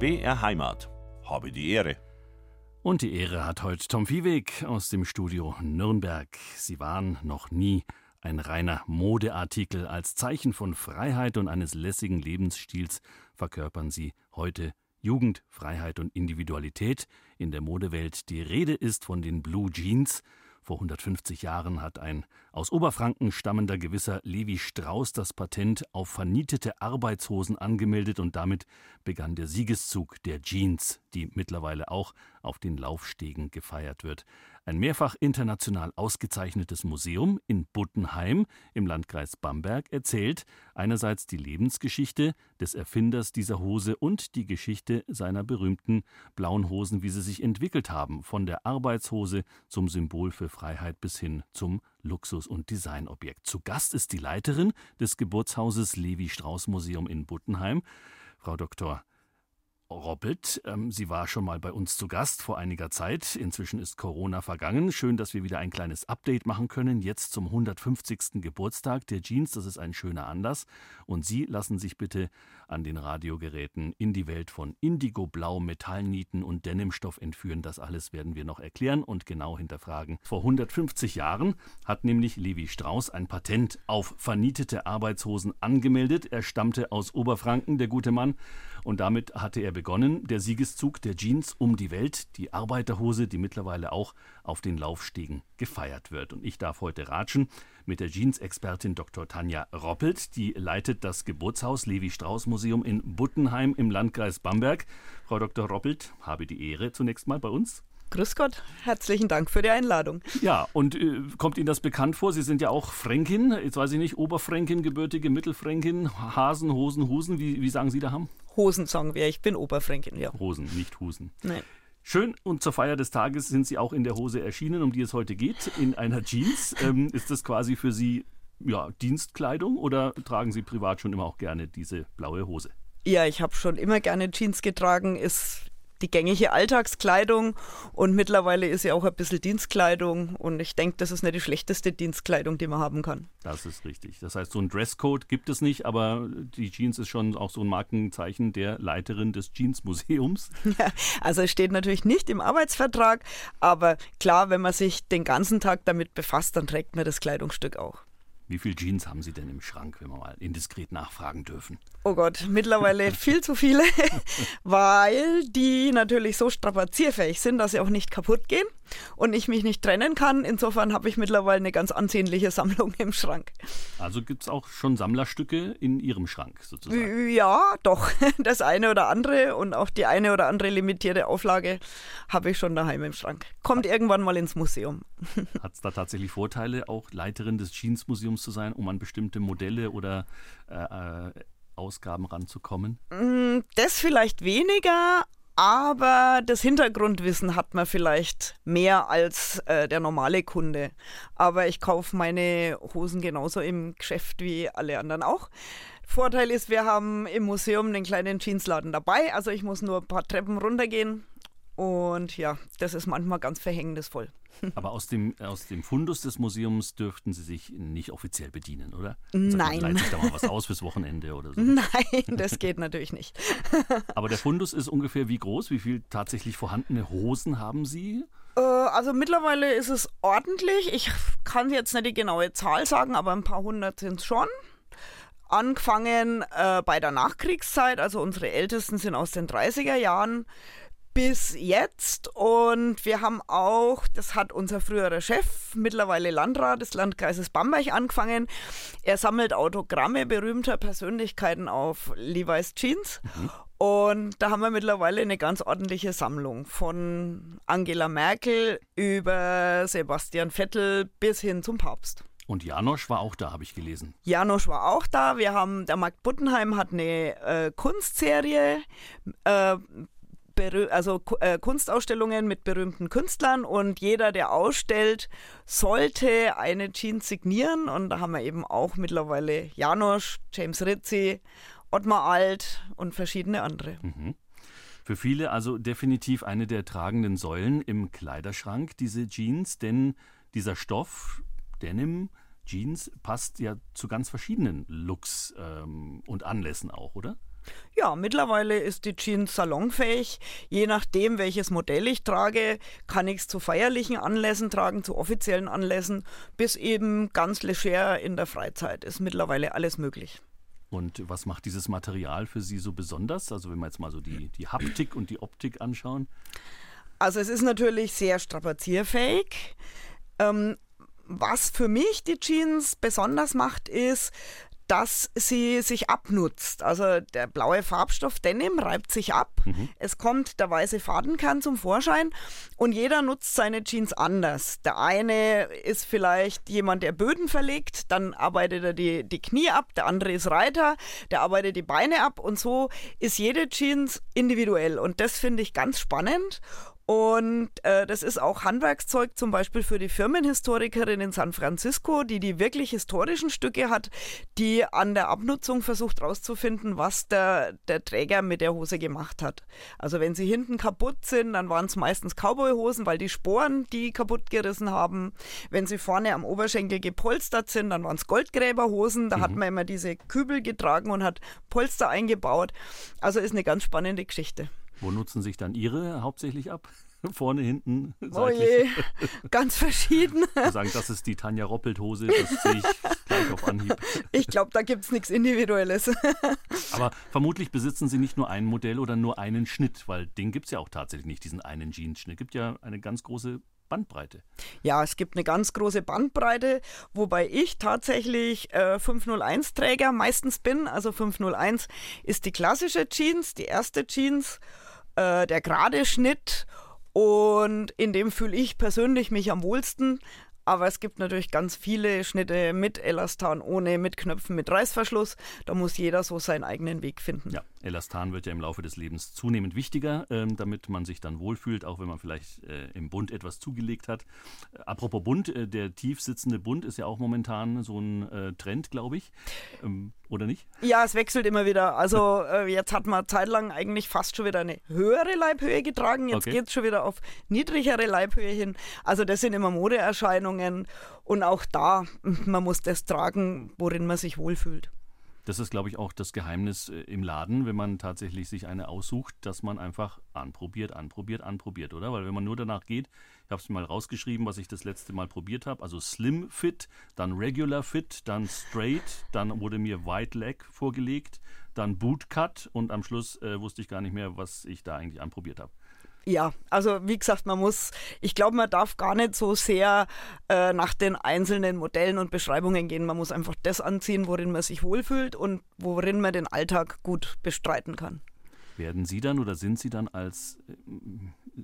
BR Heimat. Habe die Ehre. Und die Ehre hat heute Tom Viehweg aus dem Studio Nürnberg. Sie waren noch nie ein reiner Modeartikel. Als Zeichen von Freiheit und eines lässigen Lebensstils verkörpern sie heute Jugend, Freiheit und Individualität in der Modewelt. Die Rede ist von den Blue Jeans. Vor 150 Jahren hat ein aus Oberfranken stammender gewisser Levi Strauß das Patent auf vernietete Arbeitshosen angemeldet und damit begann der Siegeszug der Jeans, die mittlerweile auch auf den Laufstegen gefeiert wird. Ein mehrfach international ausgezeichnetes Museum in Buttenheim im Landkreis Bamberg erzählt einerseits die Lebensgeschichte des Erfinders dieser Hose und die Geschichte seiner berühmten blauen Hosen, wie sie sich entwickelt haben, von der Arbeitshose zum Symbol für Freiheit bis hin zum Luxus- und Designobjekt. Zu Gast ist die Leiterin des Geburtshauses Levi Strauß Museum in Buttenheim, Frau Dr. Roppelt. Ähm, sie war schon mal bei uns zu Gast vor einiger Zeit. Inzwischen ist Corona vergangen. Schön, dass wir wieder ein kleines Update machen können. Jetzt zum 150. Geburtstag der Jeans. Das ist ein schöner Anlass. Und Sie lassen sich bitte an den Radiogeräten in die Welt von Indigo, Blau, Metallnieten und Denimstoff entführen. Das alles werden wir noch erklären und genau hinterfragen. Vor 150 Jahren hat nämlich Levi Strauss ein Patent auf vernietete Arbeitshosen angemeldet. Er stammte aus Oberfranken, der gute Mann. Und damit hatte er begonnen, der Siegeszug der Jeans um die Welt, die Arbeiterhose, die mittlerweile auch auf den Laufstegen gefeiert wird. Und ich darf heute ratschen mit der Jeans-Expertin Dr. Tanja Roppelt, die leitet das Geburtshaus Levi Strauss Museum in Buttenheim im Landkreis Bamberg. Frau Dr. Roppelt, habe die Ehre zunächst mal bei uns. Grüß Gott, herzlichen Dank für die Einladung. Ja, und äh, kommt Ihnen das bekannt vor? Sie sind ja auch Fränkin, jetzt weiß ich nicht, Oberfränkin, gebürtige Mittelfränkin, Hasen, Hosen, Husen, wie, wie sagen Sie da haben? Hosen sagen wir, ich bin Oberfränkin, ja. Hosen, nicht Husen. Nein. Schön und zur Feier des Tages sind Sie auch in der Hose erschienen, um die es heute geht, in einer Jeans. Ähm, ist das quasi für Sie ja, Dienstkleidung oder tragen Sie privat schon immer auch gerne diese blaue Hose? Ja, ich habe schon immer gerne Jeans getragen, ist die gängige Alltagskleidung und mittlerweile ist ja auch ein bisschen Dienstkleidung und ich denke, das ist nicht die schlechteste Dienstkleidung, die man haben kann. Das ist richtig. Das heißt, so ein Dresscode gibt es nicht, aber die Jeans ist schon auch so ein Markenzeichen der Leiterin des Jeansmuseums. Ja, also es steht natürlich nicht im Arbeitsvertrag, aber klar, wenn man sich den ganzen Tag damit befasst, dann trägt man das Kleidungsstück auch. Wie viele Jeans haben Sie denn im Schrank, wenn wir mal indiskret nachfragen dürfen? Oh Gott, mittlerweile viel zu viele, weil die natürlich so strapazierfähig sind, dass sie auch nicht kaputt gehen und ich mich nicht trennen kann. Insofern habe ich mittlerweile eine ganz ansehnliche Sammlung im Schrank. Also gibt es auch schon Sammlerstücke in Ihrem Schrank sozusagen? Ja, doch. Das eine oder andere und auch die eine oder andere limitierte Auflage habe ich schon daheim im Schrank. Kommt irgendwann mal ins Museum. Hat es da tatsächlich Vorteile, auch Leiterin des Jeansmuseums zu sein, um an bestimmte Modelle oder äh, äh Ausgaben ranzukommen? Mm, das vielleicht weniger, aber das Hintergrundwissen hat man vielleicht mehr als äh, der normale Kunde. Aber ich kaufe meine Hosen genauso im Geschäft wie alle anderen auch. Vorteil ist, wir haben im Museum einen kleinen Jeansladen dabei. Also ich muss nur ein paar Treppen runtergehen. Und ja, das ist manchmal ganz verhängnisvoll. Aber aus dem, aus dem Fundus des Museums dürften Sie sich nicht offiziell bedienen, oder? Nein. Leitet sich da mal was aus fürs Wochenende oder so? Nein, das geht natürlich nicht. Aber der Fundus ist ungefähr wie groß? Wie viele tatsächlich vorhandene Hosen haben Sie? Äh, also mittlerweile ist es ordentlich. Ich kann jetzt nicht die genaue Zahl sagen, aber ein paar hundert sind es schon. Angefangen äh, bei der Nachkriegszeit, also unsere Ältesten sind aus den 30er Jahren bis jetzt. Und wir haben auch, das hat unser früherer Chef, mittlerweile Landrat des Landkreises Bamberg angefangen. Er sammelt Autogramme berühmter Persönlichkeiten auf Levi's Jeans. Mhm. Und da haben wir mittlerweile eine ganz ordentliche Sammlung von Angela Merkel über Sebastian Vettel bis hin zum Papst. Und Janosch war auch da, habe ich gelesen. Janosch war auch da. Wir haben, der Markt Buttenheim hat eine äh, Kunstserie äh, also äh, Kunstausstellungen mit berühmten Künstlern und jeder, der ausstellt, sollte eine Jeans signieren. Und da haben wir eben auch mittlerweile Janosch, James Rizzi, Ottmar Alt und verschiedene andere. Mhm. Für viele also definitiv eine der tragenden Säulen im Kleiderschrank, diese Jeans, denn dieser Stoff, Denim, Jeans, passt ja zu ganz verschiedenen Looks ähm, und Anlässen auch, oder? Ja, mittlerweile ist die Jeans salonfähig. Je nachdem, welches Modell ich trage, kann ich es zu feierlichen Anlässen tragen, zu offiziellen Anlässen, bis eben ganz leger in der Freizeit. Ist mittlerweile alles möglich. Und was macht dieses Material für Sie so besonders? Also wenn wir jetzt mal so die, die Haptik und die Optik anschauen. Also es ist natürlich sehr strapazierfähig. Ähm, was für mich die Jeans besonders macht, ist, dass sie sich abnutzt. Also der blaue Farbstoff Denim reibt sich ab. Mhm. Es kommt der weiße Fadenkern zum Vorschein und jeder nutzt seine Jeans anders. Der eine ist vielleicht jemand, der Böden verlegt, dann arbeitet er die, die Knie ab, der andere ist Reiter, der arbeitet die Beine ab und so ist jede Jeans individuell und das finde ich ganz spannend und äh, das ist auch Handwerkszeug zum Beispiel für die Firmenhistorikerin in San Francisco, die die wirklich historischen Stücke hat, die an der Abnutzung versucht herauszufinden, was der, der Träger mit der Hose gemacht hat. Also wenn sie hinten kaputt sind, dann waren es meistens Cowboyhosen, weil die Sporen die kaputt gerissen haben. Wenn sie vorne am Oberschenkel gepolstert sind, dann waren es Goldgräberhosen. Da mhm. hat man immer diese Kübel getragen und hat Polster eingebaut. Also ist eine ganz spannende Geschichte. Wo nutzen sich dann Ihre hauptsächlich ab? Vorne, hinten, seitlich? Oh je, ganz verschieden. Sagen, das ist die Tanja Roppelt-Hose, das sehe ich gleich auf Anhieb. Ich glaube, da gibt es nichts Individuelles. Aber vermutlich besitzen Sie nicht nur ein Modell oder nur einen Schnitt, weil den gibt es ja auch tatsächlich nicht, diesen einen Jeans-Schnitt. Es gibt ja eine ganz große Bandbreite. Ja, es gibt eine ganz große Bandbreite, wobei ich tatsächlich äh, 501-Träger meistens bin. Also 501 ist die klassische Jeans, die erste Jeans äh, der gerade Schnitt und in dem fühle ich persönlich mich am wohlsten. Aber es gibt natürlich ganz viele Schnitte mit Elastan, ohne, mit Knöpfen, mit Reißverschluss. Da muss jeder so seinen eigenen Weg finden. Ja, Elastan wird ja im Laufe des Lebens zunehmend wichtiger, ähm, damit man sich dann wohlfühlt, auch wenn man vielleicht äh, im Bund etwas zugelegt hat. Äh, apropos Bund, äh, der tief sitzende Bund ist ja auch momentan so ein äh, Trend, glaube ich. Ähm, oder nicht? Ja, es wechselt immer wieder. Also äh, jetzt hat man zeitlang eigentlich fast schon wieder eine höhere Leibhöhe getragen. Jetzt okay. geht es schon wieder auf niedrigere Leibhöhe hin. Also das sind immer Modeerscheinungen. Und auch da, man muss das tragen, worin man sich wohlfühlt. Das ist, glaube ich, auch das Geheimnis äh, im Laden, wenn man tatsächlich sich eine aussucht, dass man einfach anprobiert, anprobiert, anprobiert, oder? Weil wenn man nur danach geht, ich habe es mal rausgeschrieben, was ich das letzte Mal probiert habe, also Slim Fit, dann Regular Fit, dann Straight, dann wurde mir White Leg vorgelegt, dann Boot Cut und am Schluss äh, wusste ich gar nicht mehr, was ich da eigentlich anprobiert habe. Ja, also wie gesagt, man muss, ich glaube, man darf gar nicht so sehr äh, nach den einzelnen Modellen und Beschreibungen gehen. Man muss einfach das anziehen, worin man sich wohlfühlt und worin man den Alltag gut bestreiten kann. Werden Sie dann oder sind Sie dann als, äh,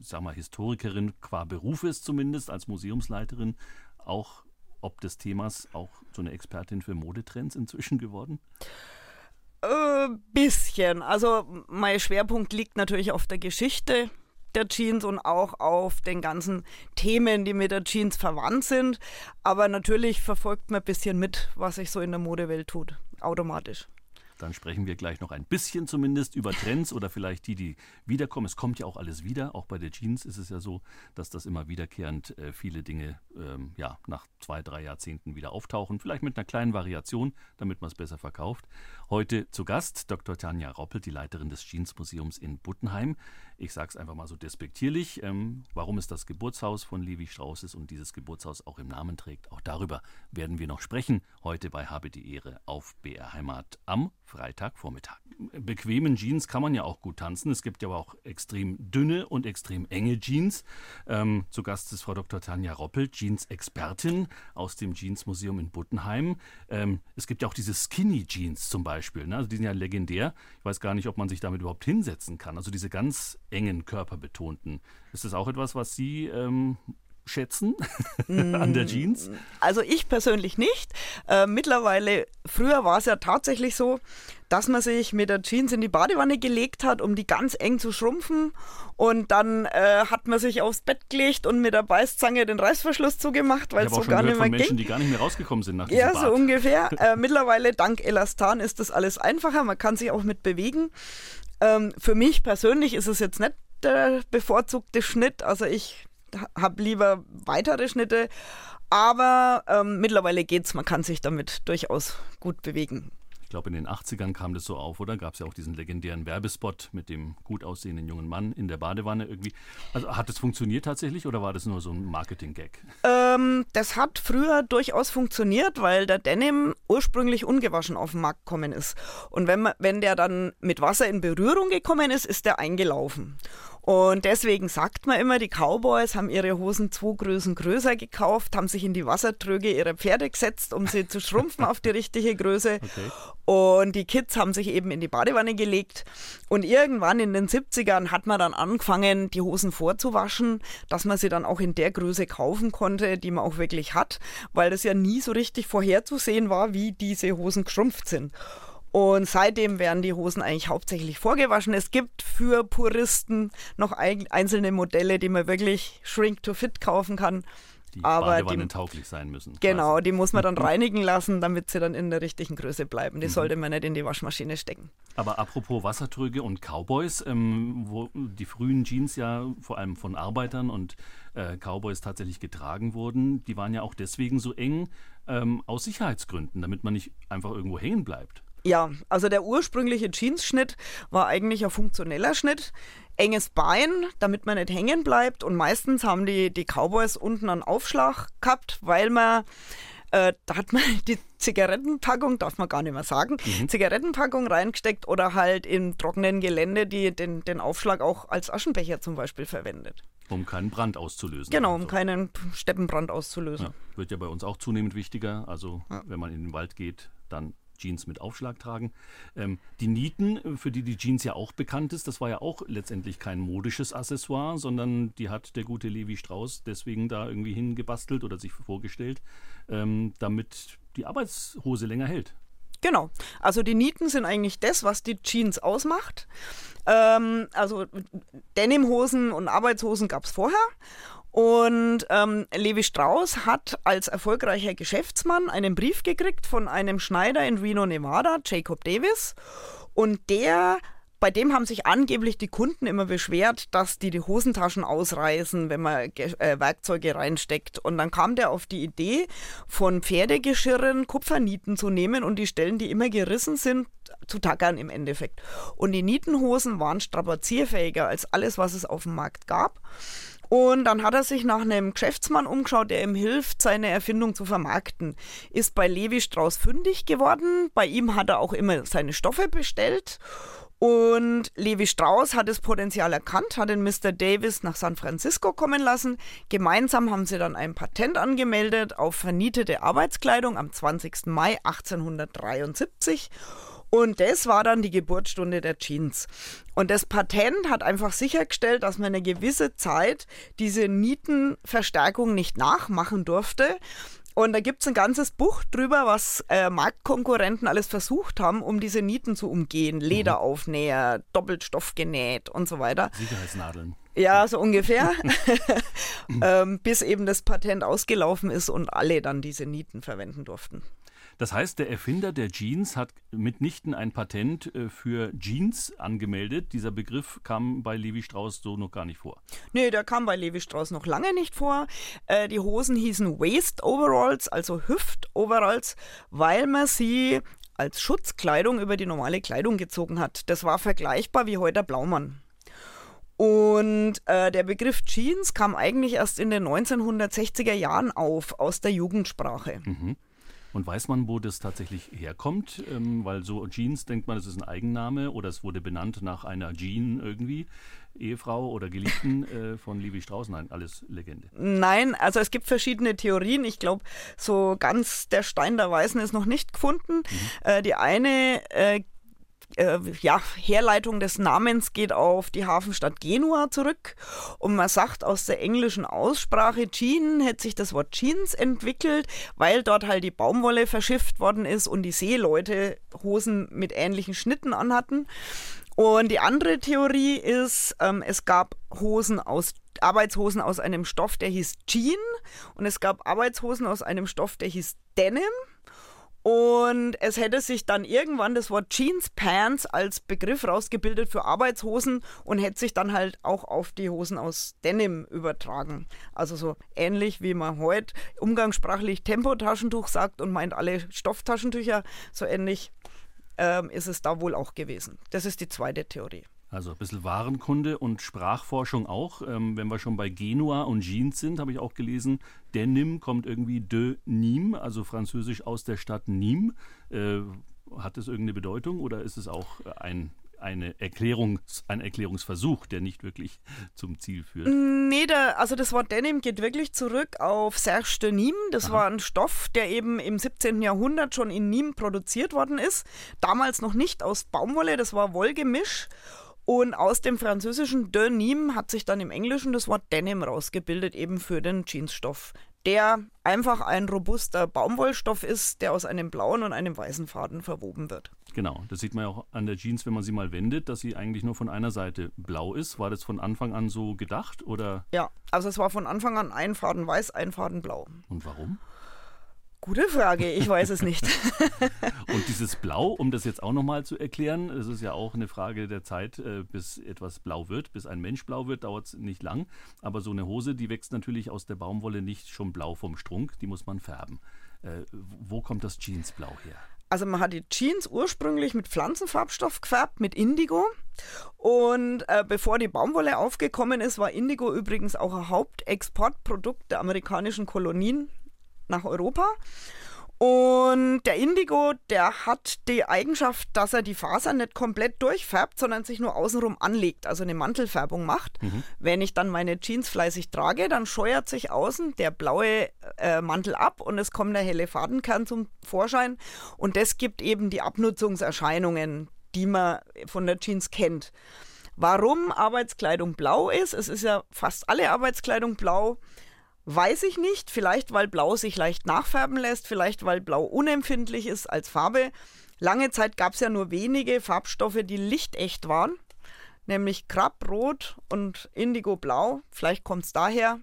sag mal, Historikerin qua Berufes zumindest, als Museumsleiterin auch ob des Themas auch so eine Expertin für Modetrends inzwischen geworden? Äh, bisschen. Also mein Schwerpunkt liegt natürlich auf der Geschichte der Jeans und auch auf den ganzen Themen, die mit der Jeans verwandt sind. Aber natürlich verfolgt man ein bisschen mit, was sich so in der Modewelt tut, automatisch. Dann sprechen wir gleich noch ein bisschen zumindest über Trends oder vielleicht die, die wiederkommen. Es kommt ja auch alles wieder. Auch bei der Jeans ist es ja so, dass das immer wiederkehrend äh, viele Dinge ähm, ja, nach zwei, drei Jahrzehnten wieder auftauchen. Vielleicht mit einer kleinen Variation, damit man es besser verkauft. Heute zu Gast Dr. Tanja Roppelt, die Leiterin des Jeans-Museums in Buttenheim. Ich sage es einfach mal so despektierlich. Ähm, warum es das Geburtshaus von Levi Strauss ist und dieses Geburtshaus auch im Namen trägt, auch darüber werden wir noch sprechen. Heute bei Habe die Ehre auf BR Heimat am Freitagvormittag. Bequemen Jeans kann man ja auch gut tanzen. Es gibt ja aber auch extrem dünne und extrem enge Jeans. Ähm, zu Gast ist Frau Dr. Tanja Roppelt, Jeans-Expertin aus dem Jeans-Museum in Buttenheim. Ähm, es gibt ja auch diese Skinny Jeans zum Beispiel. Ne? Also die sind ja legendär. Ich weiß gar nicht, ob man sich damit überhaupt hinsetzen kann. Also diese ganz engen, körperbetonten. Ist das auch etwas, was Sie ähm, schätzen an der Jeans? Also ich persönlich nicht. Äh, mittlerweile, früher war es ja tatsächlich so, dass man sich mit der Jeans in die Badewanne gelegt hat, um die ganz eng zu schrumpfen. Und dann äh, hat man sich aufs Bett gelegt und mit der Beißzange den Reißverschluss zugemacht, weil es so gar nicht mehr von Menschen, ging. die gar nicht mehr rausgekommen sind nach Ja, Bad. so ungefähr. äh, mittlerweile, dank Elastan, ist das alles einfacher. Man kann sich auch mit bewegen. Ähm, für mich persönlich ist es jetzt nicht der bevorzugte Schnitt. Also ich habe lieber weitere Schnitte, aber ähm, mittlerweile geht's. Man kann sich damit durchaus gut bewegen. Ich glaube, in den 80ern kam das so auf, oder? Gab es ja auch diesen legendären Werbespot mit dem gut aussehenden jungen Mann in der Badewanne irgendwie. Also hat das funktioniert tatsächlich oder war das nur so ein Marketing-Gag? Ähm, das hat früher durchaus funktioniert, weil der Denim ursprünglich ungewaschen auf den Markt gekommen ist. Und wenn, wenn der dann mit Wasser in Berührung gekommen ist, ist der eingelaufen. Und deswegen sagt man immer, die Cowboys haben ihre Hosen zwei Größen größer gekauft, haben sich in die Wassertröge ihrer Pferde gesetzt, um sie zu schrumpfen auf die richtige Größe. Okay. Und die Kids haben sich eben in die Badewanne gelegt. Und irgendwann in den 70ern hat man dann angefangen, die Hosen vorzuwaschen, dass man sie dann auch in der Größe kaufen konnte, die man auch wirklich hat, weil das ja nie so richtig vorherzusehen war, wie diese Hosen geschrumpft sind. Und seitdem werden die Hosen eigentlich hauptsächlich vorgewaschen. Es gibt für Puristen noch einzelne Modelle, die man wirklich shrink to fit kaufen kann. Die aber die, tauglich sein müssen. Genau, quasi. die muss man dann reinigen lassen, damit sie dann in der richtigen Größe bleiben. Die mhm. sollte man nicht in die Waschmaschine stecken. Aber apropos Wassertröge und Cowboys, ähm, wo die frühen Jeans ja vor allem von Arbeitern und äh, Cowboys tatsächlich getragen wurden, die waren ja auch deswegen so eng ähm, aus Sicherheitsgründen, damit man nicht einfach irgendwo hängen bleibt. Ja, also der ursprüngliche Jeansschnitt war eigentlich ein funktioneller Schnitt. Enges Bein, damit man nicht hängen bleibt. Und meistens haben die, die Cowboys unten einen Aufschlag gehabt, weil man äh, da hat man die Zigarettenpackung, darf man gar nicht mehr sagen, mhm. Zigarettenpackung reingesteckt oder halt im trockenen Gelände die, den, den Aufschlag auch als Aschenbecher zum Beispiel verwendet. Um keinen Brand auszulösen. Genau, um also. keinen Steppenbrand auszulösen. Ja, wird ja bei uns auch zunehmend wichtiger. Also ja. wenn man in den Wald geht, dann Jeans mit Aufschlag tragen. Ähm, die Nieten, für die die Jeans ja auch bekannt ist, das war ja auch letztendlich kein modisches Accessoire, sondern die hat der gute Levi Strauss deswegen da irgendwie hingebastelt oder sich vorgestellt, ähm, damit die Arbeitshose länger hält. Genau. Also die Nieten sind eigentlich das, was die Jeans ausmacht. Ähm, also Denimhosen und Arbeitshosen gab es vorher. Und ähm, Levi Strauss hat als erfolgreicher Geschäftsmann einen Brief gekriegt von einem Schneider in Reno, Nevada, Jacob Davis. Und der bei dem haben sich angeblich die Kunden immer beschwert, dass die die Hosentaschen ausreißen, wenn man äh, Werkzeuge reinsteckt. Und dann kam der auf die Idee, von Pferdegeschirren Kupfernieten zu nehmen und die Stellen, die immer gerissen sind, zu tackern im Endeffekt. Und die Nietenhosen waren strapazierfähiger als alles, was es auf dem Markt gab. Und dann hat er sich nach einem Geschäftsmann umgeschaut, der ihm hilft, seine Erfindung zu vermarkten. Ist bei Levi Strauss fündig geworden. Bei ihm hat er auch immer seine Stoffe bestellt. Und Levi Strauss hat das Potenzial erkannt, hat den Mr. Davis nach San Francisco kommen lassen. Gemeinsam haben sie dann ein Patent angemeldet auf vernietete Arbeitskleidung am 20. Mai 1873. Und das war dann die Geburtsstunde der Jeans. Und das Patent hat einfach sichergestellt, dass man eine gewisse Zeit diese Nietenverstärkung nicht nachmachen durfte. Und da gibt es ein ganzes Buch drüber, was äh, Marktkonkurrenten alles versucht haben, um diese Nieten zu umgehen. Lederaufnäher, Doppelstoff genäht und so weiter. Sicherheitsnadeln. Ja, so ungefähr. ähm, bis eben das Patent ausgelaufen ist und alle dann diese Nieten verwenden durften. Das heißt, der Erfinder der Jeans hat mitnichten ein Patent äh, für Jeans angemeldet. Dieser Begriff kam bei Levi Strauss so noch gar nicht vor. Nee, der kam bei Levi Strauss noch lange nicht vor. Äh, die Hosen hießen Waist Overalls, also Hüft-Overalls, weil man sie als Schutzkleidung über die normale Kleidung gezogen hat. Das war vergleichbar wie heute der Blaumann. Und äh, der Begriff Jeans kam eigentlich erst in den 1960er Jahren auf, aus der Jugendsprache. Mhm. Und weiß man, wo das tatsächlich herkommt? Ähm, weil so Jeans denkt man, das ist ein Eigenname oder es wurde benannt nach einer Jean irgendwie. Ehefrau oder Geliebten äh, von Levi Strauss? Nein, alles Legende. Nein, also es gibt verschiedene Theorien. Ich glaube, so ganz der Stein der Weisen ist noch nicht gefunden. Mhm. Äh, die eine äh, äh, ja, Herleitung des Namens geht auf die Hafenstadt Genua zurück. Und man sagt aus der englischen Aussprache, Jean hätte sich das Wort Jeans entwickelt, weil dort halt die Baumwolle verschifft worden ist und die Seeleute Hosen mit ähnlichen Schnitten anhatten. Und die andere Theorie ist, ähm, es gab Hosen aus Arbeitshosen aus einem Stoff, der hieß Jean und es gab Arbeitshosen aus einem Stoff, der hieß Denim. Und es hätte sich dann irgendwann das Wort Jeans Pants als Begriff rausgebildet für Arbeitshosen und hätte sich dann halt auch auf die Hosen aus Denim übertragen. Also so ähnlich wie man heute umgangssprachlich Tempotaschentuch sagt und meint alle Stofftaschentücher, so ähnlich ähm, ist es da wohl auch gewesen. Das ist die zweite Theorie. Also ein bisschen Warenkunde und Sprachforschung auch. Ähm, wenn wir schon bei Genua und Jeans sind, habe ich auch gelesen, Denim kommt irgendwie de Nîmes, also französisch aus der Stadt Nîmes. Äh, hat das irgendeine Bedeutung oder ist es auch ein eine Erklärungs-, ein Erklärungsversuch, der nicht wirklich zum Ziel führt. Nee, der, also das Wort Denim geht wirklich zurück auf Serge de Nîmes. Das Aha. war ein Stoff, der eben im 17. Jahrhundert schon in Nîmes produziert worden ist. Damals noch nicht aus Baumwolle, das war Wollgemisch. Und aus dem französischen Denim hat sich dann im Englischen das Wort Denim rausgebildet, eben für den Jeansstoff, der einfach ein robuster Baumwollstoff ist, der aus einem blauen und einem weißen Faden verwoben wird. Genau, das sieht man ja auch an der Jeans, wenn man sie mal wendet, dass sie eigentlich nur von einer Seite blau ist. War das von Anfang an so gedacht oder? Ja, also es war von Anfang an ein Faden weiß, ein Faden blau. Und warum? Gute Frage, ich weiß es nicht. und dieses Blau, um das jetzt auch nochmal zu erklären, es ist ja auch eine Frage der Zeit, äh, bis etwas blau wird, bis ein Mensch blau wird, dauert es nicht lang. Aber so eine Hose, die wächst natürlich aus der Baumwolle nicht schon blau vom Strunk, die muss man färben. Äh, wo kommt das Jeansblau her? Also man hat die Jeans ursprünglich mit Pflanzenfarbstoff gefärbt, mit Indigo. Und äh, bevor die Baumwolle aufgekommen ist, war Indigo übrigens auch ein Hauptexportprodukt der amerikanischen Kolonien nach Europa. Und der Indigo, der hat die Eigenschaft, dass er die Faser nicht komplett durchfärbt, sondern sich nur außenrum anlegt, also eine Mantelfärbung macht. Mhm. Wenn ich dann meine Jeans fleißig trage, dann scheuert sich außen der blaue äh, Mantel ab und es kommt der helle Fadenkern zum Vorschein. Und das gibt eben die Abnutzungserscheinungen, die man von der Jeans kennt. Warum Arbeitskleidung blau ist, es ist ja fast alle Arbeitskleidung blau, Weiß ich nicht, vielleicht weil Blau sich leicht nachfärben lässt, vielleicht weil Blau unempfindlich ist als Farbe. Lange Zeit gab es ja nur wenige Farbstoffe, die lichtecht waren, nämlich Krabbrot und Indigo-Blau. Vielleicht kommt es daher.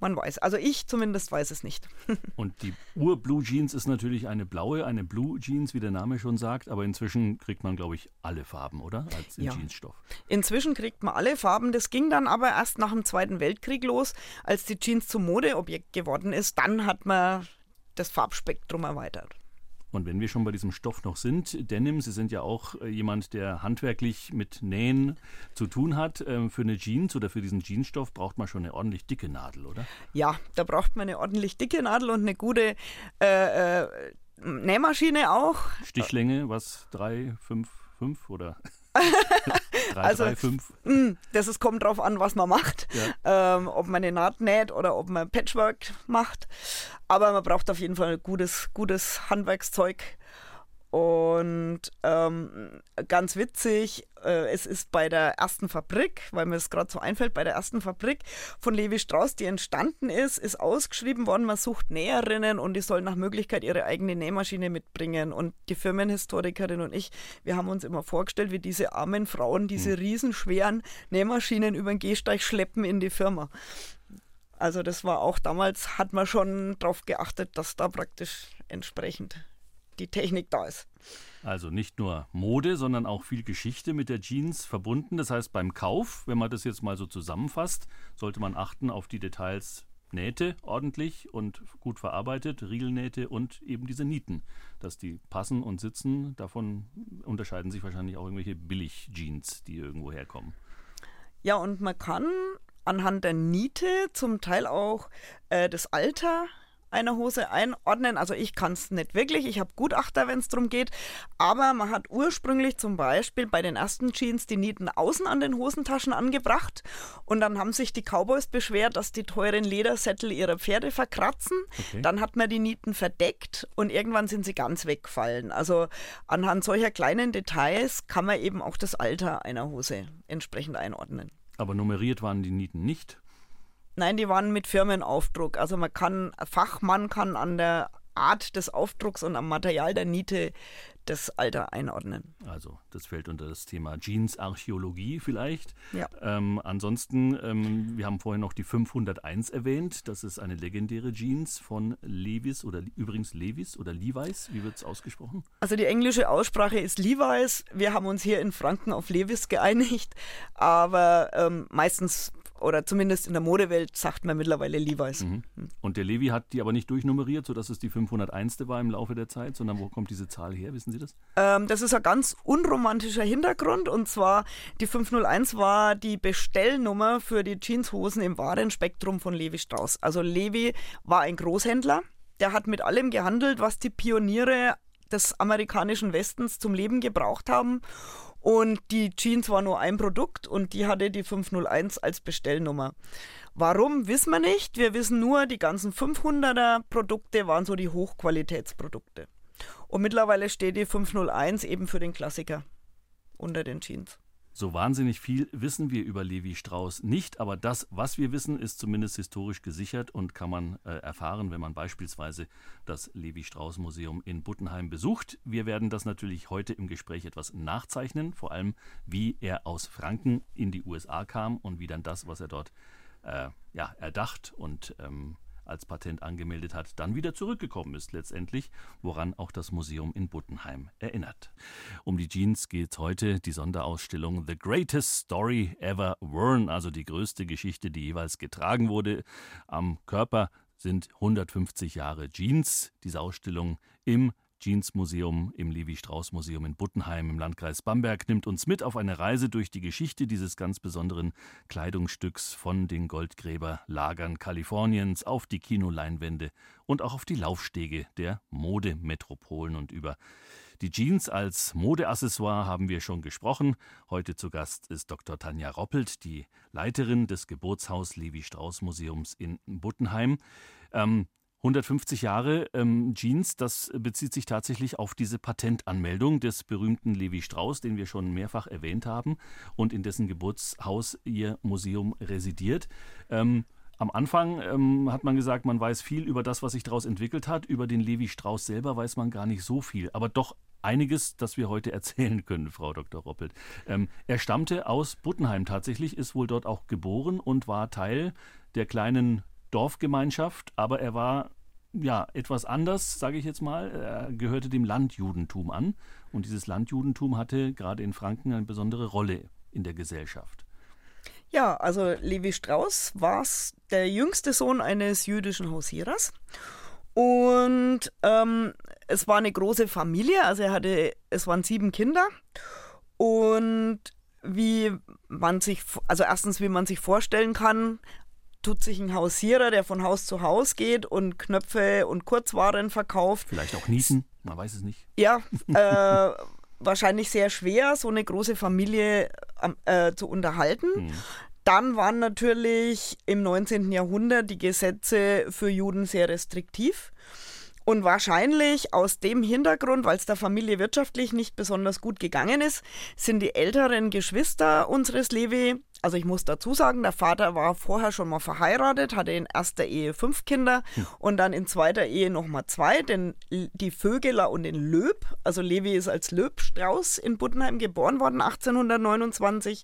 Man weiß. Also ich zumindest weiß es nicht. Und die Ur-Blue Jeans ist natürlich eine blaue, eine Blue Jeans, wie der Name schon sagt. Aber inzwischen kriegt man, glaube ich, alle Farben, oder? Als ja. Jeansstoff. Inzwischen kriegt man alle Farben. Das ging dann aber erst nach dem Zweiten Weltkrieg los, als die Jeans zum Modeobjekt geworden ist. Dann hat man das Farbspektrum erweitert. Und wenn wir schon bei diesem Stoff noch sind, Denim, Sie sind ja auch äh, jemand, der handwerklich mit Nähen zu tun hat. Ähm, für eine Jeans oder für diesen Jeansstoff braucht man schon eine ordentlich dicke Nadel, oder? Ja, da braucht man eine ordentlich dicke Nadel und eine gute äh, äh, Nähmaschine auch. Stichlänge, was? Drei, fünf, fünf oder? Drei, also, drei, fünf. Mh, das ist, kommt drauf an, was man macht. Ja. Ähm, ob man eine Naht näht oder ob man Patchwork macht. Aber man braucht auf jeden Fall gutes, gutes Handwerkszeug. Und ähm, ganz witzig, äh, es ist bei der ersten Fabrik, weil mir das gerade so einfällt, bei der ersten Fabrik von Levi Strauss, die entstanden ist, ist ausgeschrieben worden, man sucht Näherinnen und die sollen nach Möglichkeit ihre eigene Nähmaschine mitbringen. Und die Firmenhistorikerin und ich, wir haben uns immer vorgestellt, wie diese armen Frauen diese hm. riesenschweren Nähmaschinen über den Gehsteig schleppen in die Firma. Also das war auch damals, hat man schon darauf geachtet, dass da praktisch entsprechend die Technik da ist. Also nicht nur Mode, sondern auch viel Geschichte mit der Jeans verbunden. Das heißt, beim Kauf, wenn man das jetzt mal so zusammenfasst, sollte man achten auf die Details Nähte ordentlich und gut verarbeitet, Riegelnähte und eben diese Nieten, dass die passen und sitzen. Davon unterscheiden sich wahrscheinlich auch irgendwelche Billig-Jeans, die irgendwo herkommen. Ja, und man kann anhand der Niete zum Teil auch äh, das Alter einer Hose einordnen. Also ich kann es nicht wirklich, ich habe Gutachter, wenn es darum geht. Aber man hat ursprünglich zum Beispiel bei den ersten Jeans die Nieten außen an den Hosentaschen angebracht. Und dann haben sich die Cowboys beschwert, dass die teuren Ledersättel ihrer Pferde verkratzen. Okay. Dann hat man die Nieten verdeckt und irgendwann sind sie ganz weggefallen. Also anhand solcher kleinen Details kann man eben auch das Alter einer Hose entsprechend einordnen. Aber nummeriert waren die Nieten nicht? Nein, die waren mit Firmenaufdruck. Also man kann, Fachmann kann an der Art des Aufdrucks und am Material der Niete das Alter einordnen. Also das fällt unter das Thema Jeans-Archäologie vielleicht. Ja. Ähm, ansonsten, ähm, wir haben vorhin noch die 501 erwähnt. Das ist eine legendäre Jeans von Levis oder übrigens Levis oder Levi's. Wie wird es ausgesprochen? Also die englische Aussprache ist Levi's. Wir haben uns hier in Franken auf Levis geeinigt. Aber ähm, meistens oder zumindest in der Modewelt sagt man mittlerweile Levi's. Mhm. Und der Levi hat die aber nicht durchnummeriert, sodass es die 501. war im Laufe der Zeit, sondern wo kommt diese Zahl her? Wissen Sie das? Ähm, das ist ein ganz unromantischer Hintergrund und zwar die 501 war die Bestellnummer für die Jeanshosen im Warenspektrum von Levi Strauss. Also Levi war ein Großhändler, der hat mit allem gehandelt, was die Pioniere des amerikanischen Westens zum Leben gebraucht haben. Und die Jeans war nur ein Produkt und die hatte die 501 als Bestellnummer. Warum, wissen wir nicht. Wir wissen nur, die ganzen 500er Produkte waren so die Hochqualitätsprodukte. Und mittlerweile steht die 501 eben für den Klassiker unter den Jeans. So wahnsinnig viel wissen wir über Levi Strauss nicht, aber das, was wir wissen, ist zumindest historisch gesichert und kann man äh, erfahren, wenn man beispielsweise das Levi Strauss Museum in Buttenheim besucht. Wir werden das natürlich heute im Gespräch etwas nachzeichnen, vor allem wie er aus Franken in die USA kam und wie dann das, was er dort äh, ja, erdacht und ähm, als Patent angemeldet hat, dann wieder zurückgekommen ist letztendlich, woran auch das Museum in Buttenheim erinnert. Um die Jeans geht heute die Sonderausstellung The Greatest Story Ever Worn, also die größte Geschichte, die jeweils getragen wurde. Am Körper sind 150 Jahre Jeans. Diese Ausstellung im Jeans-Museum im Levi-Strauss-Museum in Buttenheim im Landkreis Bamberg nimmt uns mit auf eine Reise durch die Geschichte dieses ganz besonderen Kleidungsstücks von den Goldgräberlagern Kaliforniens auf die Kinoleinwände und auch auf die Laufstege der Modemetropolen und über die Jeans als Modeaccessoire haben wir schon gesprochen. Heute zu Gast ist Dr. Tanja Roppelt, die Leiterin des Geburtshaus Levi Strauss Museums in Buttenheim. Ähm, 150 Jahre ähm, Jeans, das bezieht sich tatsächlich auf diese Patentanmeldung des berühmten Levi Strauss, den wir schon mehrfach erwähnt haben und in dessen Geburtshaus ihr Museum residiert. Ähm, am Anfang ähm, hat man gesagt, man weiß viel über das, was sich daraus entwickelt hat. Über den Levi Strauss selber weiß man gar nicht so viel, aber doch einiges, das wir heute erzählen können, Frau Dr. Roppelt. Ähm, er stammte aus Buttenheim tatsächlich, ist wohl dort auch geboren und war Teil der kleinen Dorfgemeinschaft, aber er war ja etwas anders, sage ich jetzt mal. Er gehörte dem Landjudentum an und dieses Landjudentum hatte gerade in Franken eine besondere Rolle in der Gesellschaft. Ja, also Levi Strauss war der jüngste Sohn eines jüdischen Hausierers. Und ähm, es war eine große Familie, also er hatte, es waren sieben Kinder. Und wie man sich, also erstens, wie man sich vorstellen kann, tut sich ein Hausierer, der von Haus zu Haus geht und Knöpfe und Kurzwaren verkauft. Vielleicht auch niesen, man weiß es nicht. Ja, äh, wahrscheinlich sehr schwer, so eine große Familie äh, zu unterhalten. Hm. Dann waren natürlich im 19. Jahrhundert die Gesetze für Juden sehr restriktiv. Und wahrscheinlich aus dem Hintergrund, weil es der Familie wirtschaftlich nicht besonders gut gegangen ist, sind die älteren Geschwister unseres Levi, also ich muss dazu sagen, der Vater war vorher schon mal verheiratet, hatte in erster Ehe fünf Kinder hm. und dann in zweiter Ehe nochmal zwei, denn die Vögeler und den Löb, also Levi ist als Löbstrauß in Buttenheim geboren worden 1829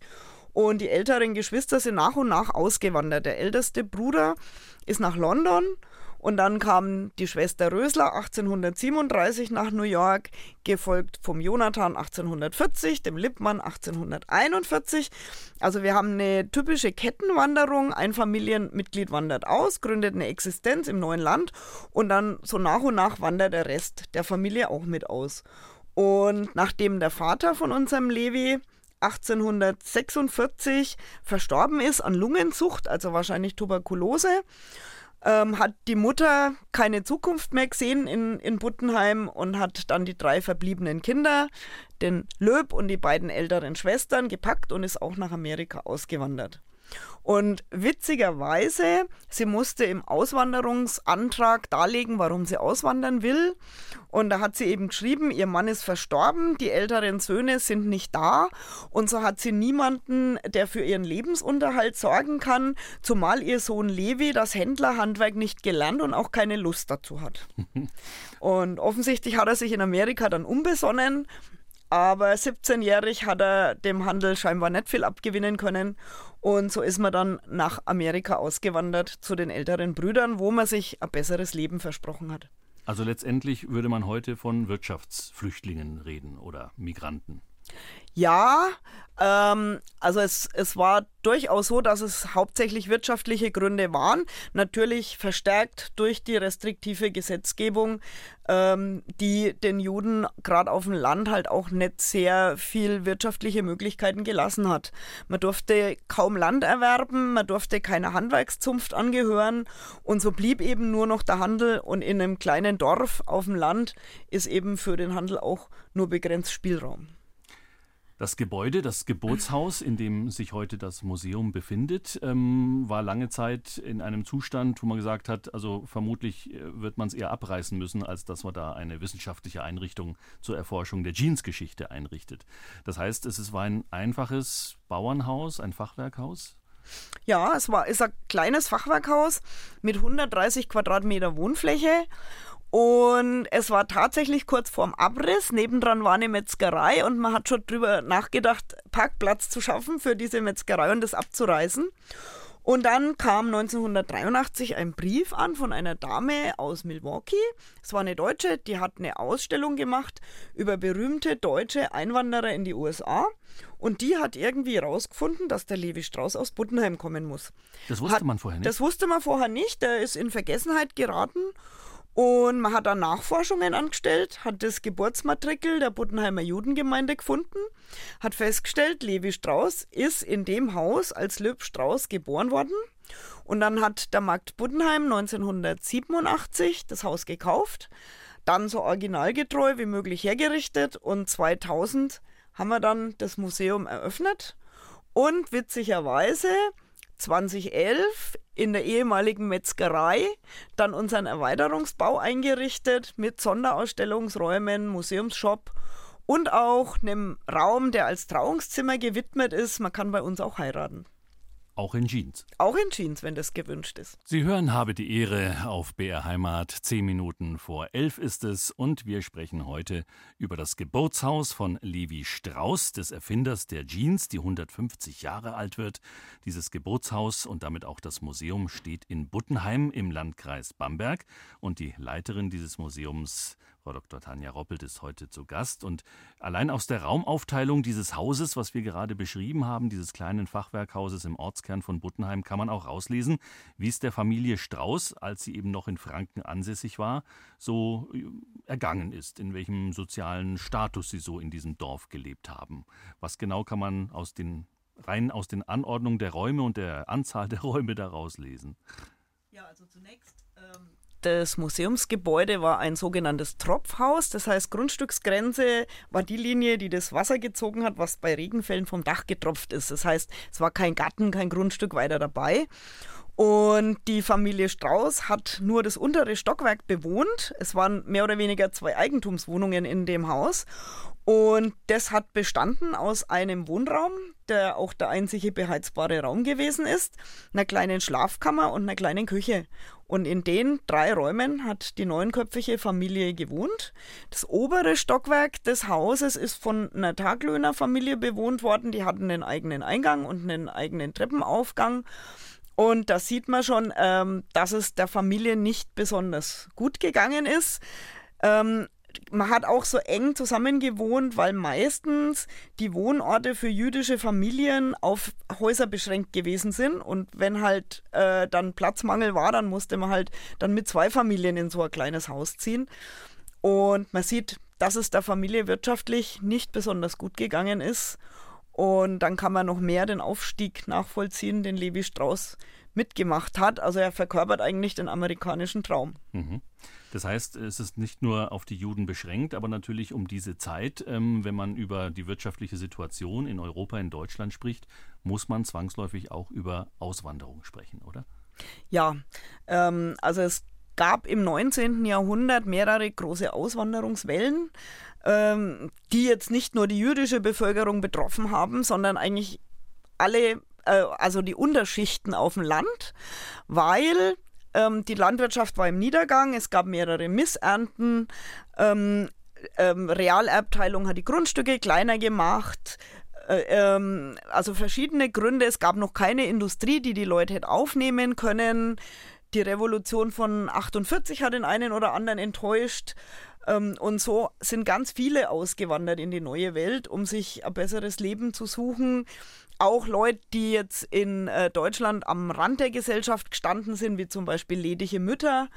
und die älteren Geschwister sind nach und nach ausgewandert. Der älteste Bruder ist nach London und dann kam die Schwester Rösler 1837 nach New York, gefolgt vom Jonathan 1840, dem Lippmann 1841. Also wir haben eine typische Kettenwanderung. Ein Familienmitglied wandert aus, gründet eine Existenz im neuen Land und dann so nach und nach wandert der Rest der Familie auch mit aus. Und nachdem der Vater von unserem Levi 1846 verstorben ist an Lungenzucht, also wahrscheinlich Tuberkulose, ähm, hat die Mutter keine Zukunft mehr gesehen in, in Buttenheim und hat dann die drei verbliebenen Kinder, den Löb und die beiden älteren Schwestern, gepackt und ist auch nach Amerika ausgewandert. Und witzigerweise, sie musste im Auswanderungsantrag darlegen, warum sie auswandern will. Und da hat sie eben geschrieben, ihr Mann ist verstorben, die älteren Söhne sind nicht da. Und so hat sie niemanden, der für ihren Lebensunterhalt sorgen kann, zumal ihr Sohn Levi das Händlerhandwerk nicht gelernt und auch keine Lust dazu hat. und offensichtlich hat er sich in Amerika dann umbesonnen aber 17-jährig hat er dem Handel scheinbar nicht viel abgewinnen können. Und so ist man dann nach Amerika ausgewandert zu den älteren Brüdern, wo man sich ein besseres Leben versprochen hat. Also letztendlich würde man heute von Wirtschaftsflüchtlingen reden oder Migranten. Ja, ähm, also es, es war durchaus so, dass es hauptsächlich wirtschaftliche Gründe waren, natürlich verstärkt durch die restriktive Gesetzgebung, ähm, die den Juden gerade auf dem Land halt auch nicht sehr viel wirtschaftliche Möglichkeiten gelassen hat. Man durfte kaum Land erwerben, man durfte keiner Handwerkszunft angehören und so blieb eben nur noch der Handel und in einem kleinen Dorf auf dem Land ist eben für den Handel auch nur begrenzt Spielraum. Das Gebäude, das Geburtshaus, in dem sich heute das Museum befindet, ähm, war lange Zeit in einem Zustand, wo man gesagt hat, also vermutlich äh, wird man es eher abreißen müssen, als dass man da eine wissenschaftliche Einrichtung zur Erforschung der Jeansgeschichte einrichtet. Das heißt, es war ein einfaches Bauernhaus, ein Fachwerkhaus? Ja, es war ist ein kleines Fachwerkhaus mit 130 Quadratmeter Wohnfläche und es war tatsächlich kurz vorm Abriss. Nebendran war eine Metzgerei und man hat schon drüber nachgedacht, Parkplatz zu schaffen für diese Metzgerei und das abzureißen. Und dann kam 1983 ein Brief an von einer Dame aus Milwaukee. Es war eine Deutsche, die hat eine Ausstellung gemacht über berühmte deutsche Einwanderer in die USA. Und die hat irgendwie herausgefunden, dass der Levi Strauss aus Buttenheim kommen muss. Das wusste hat, man vorher nicht. Das wusste man vorher nicht. Der ist in Vergessenheit geraten. Und man hat dann Nachforschungen angestellt, hat das Geburtsmatrikel der Buttenheimer Judengemeinde gefunden, hat festgestellt, Levi Strauß ist in dem Haus als Löb Strauß geboren worden. Und dann hat der Markt Buttenheim 1987 das Haus gekauft, dann so originalgetreu wie möglich hergerichtet und 2000 haben wir dann das Museum eröffnet. Und witzigerweise 2011 in der ehemaligen Metzgerei dann unseren Erweiterungsbau eingerichtet mit Sonderausstellungsräumen, Museumsshop und auch einem Raum, der als Trauungszimmer gewidmet ist. Man kann bei uns auch heiraten. Auch in Jeans. Auch in Jeans, wenn das gewünscht ist. Sie hören Habe die Ehre auf BR Heimat. Zehn Minuten vor elf ist es und wir sprechen heute über das Geburtshaus von Levi Strauss, des Erfinders der Jeans, die 150 Jahre alt wird. Dieses Geburtshaus und damit auch das Museum steht in Buttenheim im Landkreis Bamberg und die Leiterin dieses Museums Frau Dr. Tanja Roppelt ist heute zu Gast und allein aus der Raumaufteilung dieses Hauses, was wir gerade beschrieben haben, dieses kleinen Fachwerkhauses im Ortskern von Buttenheim, kann man auch rauslesen, wie es der Familie Strauß, als sie eben noch in Franken ansässig war, so äh, ergangen ist, in welchem sozialen Status sie so in diesem Dorf gelebt haben. Was genau kann man aus den rein aus den Anordnungen der Räume und der Anzahl der Räume daraus lesen? Ja, also zunächst das Museumsgebäude war ein sogenanntes Tropfhaus, das heißt Grundstücksgrenze war die Linie, die das Wasser gezogen hat, was bei Regenfällen vom Dach getropft ist. Das heißt, es war kein Garten, kein Grundstück weiter dabei. Und die Familie Strauß hat nur das untere Stockwerk bewohnt. Es waren mehr oder weniger zwei Eigentumswohnungen in dem Haus. Und das hat bestanden aus einem Wohnraum, der auch der einzige beheizbare Raum gewesen ist, einer kleinen Schlafkammer und einer kleinen Küche. Und in den drei Räumen hat die neunköpfige Familie gewohnt. Das obere Stockwerk des Hauses ist von einer Taglöhnerfamilie bewohnt worden. Die hatten einen eigenen Eingang und einen eigenen Treppenaufgang. Und da sieht man schon, ähm, dass es der Familie nicht besonders gut gegangen ist. Ähm, man hat auch so eng zusammen gewohnt, weil meistens die Wohnorte für jüdische Familien auf Häuser beschränkt gewesen sind. Und wenn halt äh, dann Platzmangel war, dann musste man halt dann mit zwei Familien in so ein kleines Haus ziehen. Und man sieht, dass es der Familie wirtschaftlich nicht besonders gut gegangen ist. Und dann kann man noch mehr den Aufstieg nachvollziehen, den Levi Strauss mitgemacht hat. Also er verkörpert eigentlich den amerikanischen Traum. Mhm. Das heißt, es ist nicht nur auf die Juden beschränkt, aber natürlich um diese Zeit, ähm, wenn man über die wirtschaftliche Situation in Europa, in Deutschland spricht, muss man zwangsläufig auch über Auswanderung sprechen, oder? Ja, ähm, also es gab im 19. Jahrhundert mehrere große Auswanderungswellen, ähm, die jetzt nicht nur die jüdische Bevölkerung betroffen haben, sondern eigentlich alle, äh, also die Unterschichten auf dem Land, weil ähm, die Landwirtschaft war im Niedergang, es gab mehrere Missernten. Ähm, ähm, Realabteilung hat die Grundstücke kleiner gemacht. Äh, ähm, also verschiedene Gründe. Es gab noch keine Industrie, die die Leute hätte aufnehmen können. Die Revolution von 48 hat den einen oder anderen enttäuscht. Ähm, und so sind ganz viele ausgewandert in die neue Welt, um sich ein besseres Leben zu suchen auch Leute, die jetzt in äh, Deutschland am Rand der Gesellschaft gestanden sind, wie zum Beispiel ledige Mütter,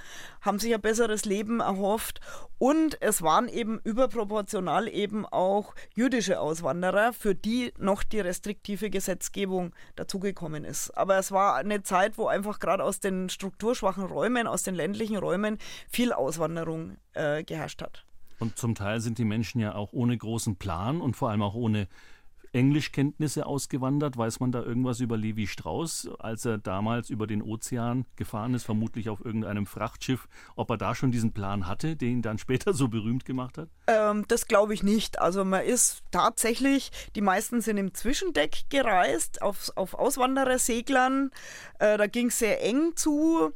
haben sich ein besseres Leben erhofft. Und es waren eben überproportional eben auch jüdische Auswanderer, für die noch die restriktive Gesetzgebung dazugekommen ist. Aber es war eine Zeit, wo einfach gerade aus den strukturschwachen Räumen, aus den ländlichen Räumen viel Auswanderung äh, geherrscht hat. Und zum Teil sind die Menschen ja auch ohne großen Plan und vor allem auch ohne Englischkenntnisse ausgewandert? Weiß man da irgendwas über Levi Strauss, als er damals über den Ozean gefahren ist, vermutlich auf irgendeinem Frachtschiff, ob er da schon diesen Plan hatte, den ihn dann später so berühmt gemacht hat? Ähm, das glaube ich nicht. Also man ist tatsächlich, die meisten sind im Zwischendeck gereist, auf, auf Auswandererseglern. Äh, da ging es sehr eng zu.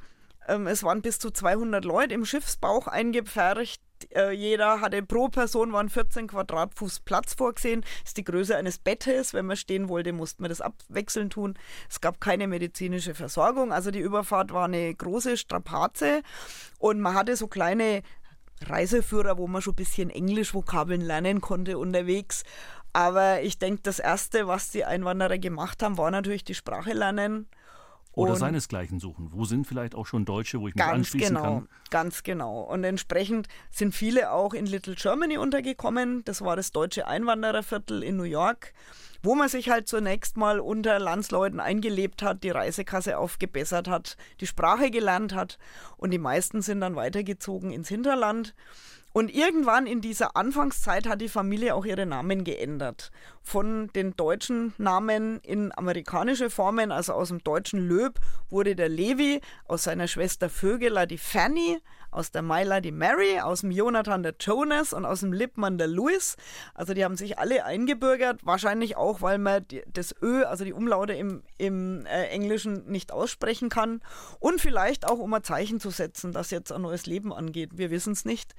Ähm, es waren bis zu 200 Leute im Schiffsbauch eingepfercht äh, jeder hatte pro Person waren 14 Quadratfuß Platz vorgesehen. Das ist die Größe eines Bettes. Wenn man stehen wollte, musste man das abwechselnd tun. Es gab keine medizinische Versorgung. Also die Überfahrt war eine große Strapaze und man hatte so kleine Reiseführer, wo man schon ein bisschen Englisch-Vokabeln lernen konnte unterwegs. Aber ich denke, das Erste, was die Einwanderer gemacht haben, war natürlich die Sprache lernen. Oder und seinesgleichen suchen. Wo sind vielleicht auch schon Deutsche, wo ich mich anschließen genau, kann? Ganz genau. Und entsprechend sind viele auch in Little Germany untergekommen. Das war das deutsche Einwandererviertel in New York, wo man sich halt zunächst mal unter Landsleuten eingelebt hat, die Reisekasse aufgebessert hat, die Sprache gelernt hat. Und die meisten sind dann weitergezogen ins Hinterland. Und irgendwann in dieser Anfangszeit hat die Familie auch ihre Namen geändert. Von den deutschen Namen in amerikanische Formen, also aus dem deutschen Löb wurde der Levi, aus seiner Schwester Vögeler die Fanny, aus der Myla die Mary, aus dem Jonathan der Jonas und aus dem Lippmann der Louis. Also die haben sich alle eingebürgert, wahrscheinlich auch, weil man das Ö, also die Umlaute im, im äh, Englischen nicht aussprechen kann. Und vielleicht auch, um ein Zeichen zu setzen, dass jetzt ein neues Leben angeht. Wir wissen es nicht.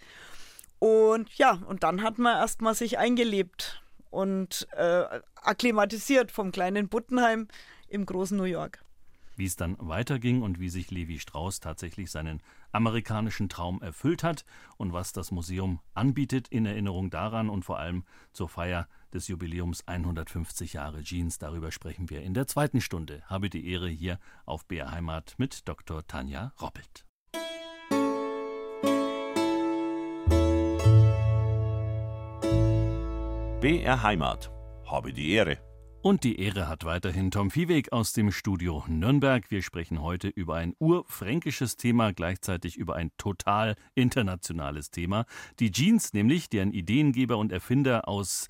Und ja, und dann hat man erstmal sich eingelebt und äh, akklimatisiert vom kleinen Buttenheim im großen New York. Wie es dann weiterging und wie sich Levi Strauss tatsächlich seinen amerikanischen Traum erfüllt hat und was das Museum anbietet in Erinnerung daran und vor allem zur Feier des Jubiläums 150 Jahre Jeans. Darüber sprechen wir in der zweiten Stunde. Habe die Ehre hier auf BR Heimat mit Dr. Tanja Roppelt. BR Heimat. Habe die Ehre. Und die Ehre hat weiterhin Tom Viehweg aus dem Studio Nürnberg. Wir sprechen heute über ein urfränkisches Thema, gleichzeitig über ein total internationales Thema. Die Jeans, nämlich deren Ideengeber und Erfinder aus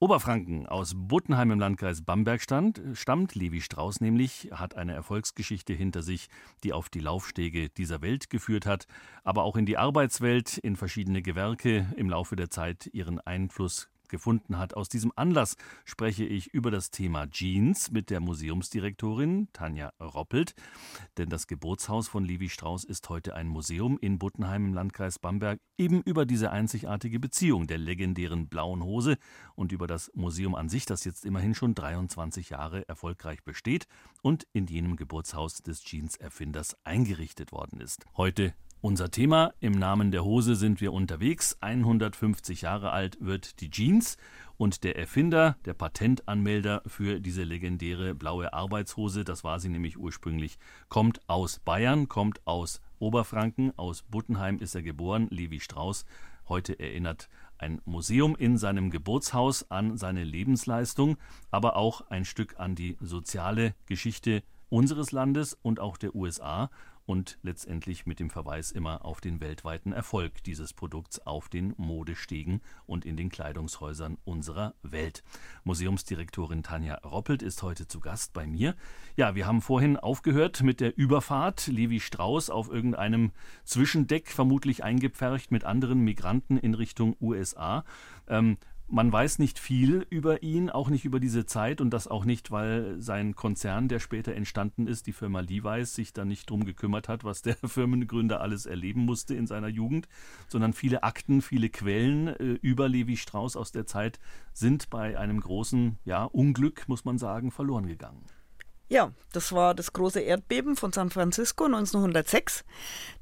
Oberfranken, aus Buttenheim im Landkreis Bamberg stand, stammt. Levi Strauss nämlich hat eine Erfolgsgeschichte hinter sich, die auf die Laufstege dieser Welt geführt hat, aber auch in die Arbeitswelt, in verschiedene Gewerke im Laufe der Zeit ihren Einfluss gefunden hat. Aus diesem Anlass spreche ich über das Thema Jeans mit der Museumsdirektorin Tanja Roppelt. Denn das Geburtshaus von Levi Strauss ist heute ein Museum in Buttenheim im Landkreis Bamberg, eben über diese einzigartige Beziehung der legendären blauen Hose und über das Museum an sich, das jetzt immerhin schon 23 Jahre erfolgreich besteht und in jenem Geburtshaus des Jeans-Erfinders eingerichtet worden ist. Heute unser Thema im Namen der Hose sind wir unterwegs. 150 Jahre alt wird die Jeans und der Erfinder, der Patentanmelder für diese legendäre blaue Arbeitshose, das war sie nämlich ursprünglich, kommt aus Bayern, kommt aus Oberfranken, aus Buttenheim ist er geboren, Levi Strauss. Heute erinnert ein Museum in seinem Geburtshaus an seine Lebensleistung, aber auch ein Stück an die soziale Geschichte unseres Landes und auch der USA und letztendlich mit dem Verweis immer auf den weltweiten Erfolg dieses Produkts auf den Modestegen und in den Kleidungshäusern unserer Welt. Museumsdirektorin Tanja Roppelt ist heute zu Gast bei mir. Ja, wir haben vorhin aufgehört mit der Überfahrt. Levi Strauss auf irgendeinem Zwischendeck, vermutlich eingepfercht mit anderen Migranten in Richtung USA. Ähm, man weiß nicht viel über ihn, auch nicht über diese Zeit und das auch nicht, weil sein Konzern, der später entstanden ist, die Firma Levi's, sich da nicht drum gekümmert hat, was der Firmengründer alles erleben musste in seiner Jugend, sondern viele Akten, viele Quellen äh, über Levi Strauss aus der Zeit sind bei einem großen ja, Unglück, muss man sagen, verloren gegangen. Ja, das war das große Erdbeben von San Francisco 1906,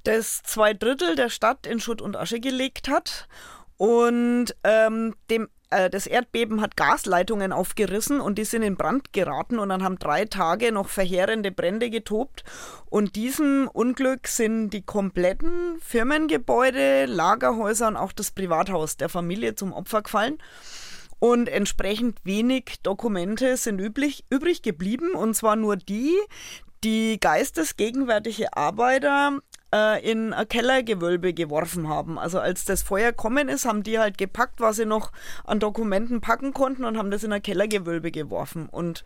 das zwei Drittel der Stadt in Schutt und Asche gelegt hat. Und ähm, dem, das Erdbeben hat Gasleitungen aufgerissen und die sind in Brand geraten und dann haben drei Tage noch verheerende Brände getobt. Und diesem Unglück sind die kompletten Firmengebäude, Lagerhäuser und auch das Privathaus der Familie zum Opfer gefallen. Und entsprechend wenig Dokumente sind üblich, übrig geblieben, und zwar nur die, die geistesgegenwärtige Arbeiter äh, in ein Kellergewölbe geworfen haben. Also als das Feuer kommen ist, haben die halt gepackt, was sie noch an Dokumenten packen konnten und haben das in ein Kellergewölbe geworfen. Und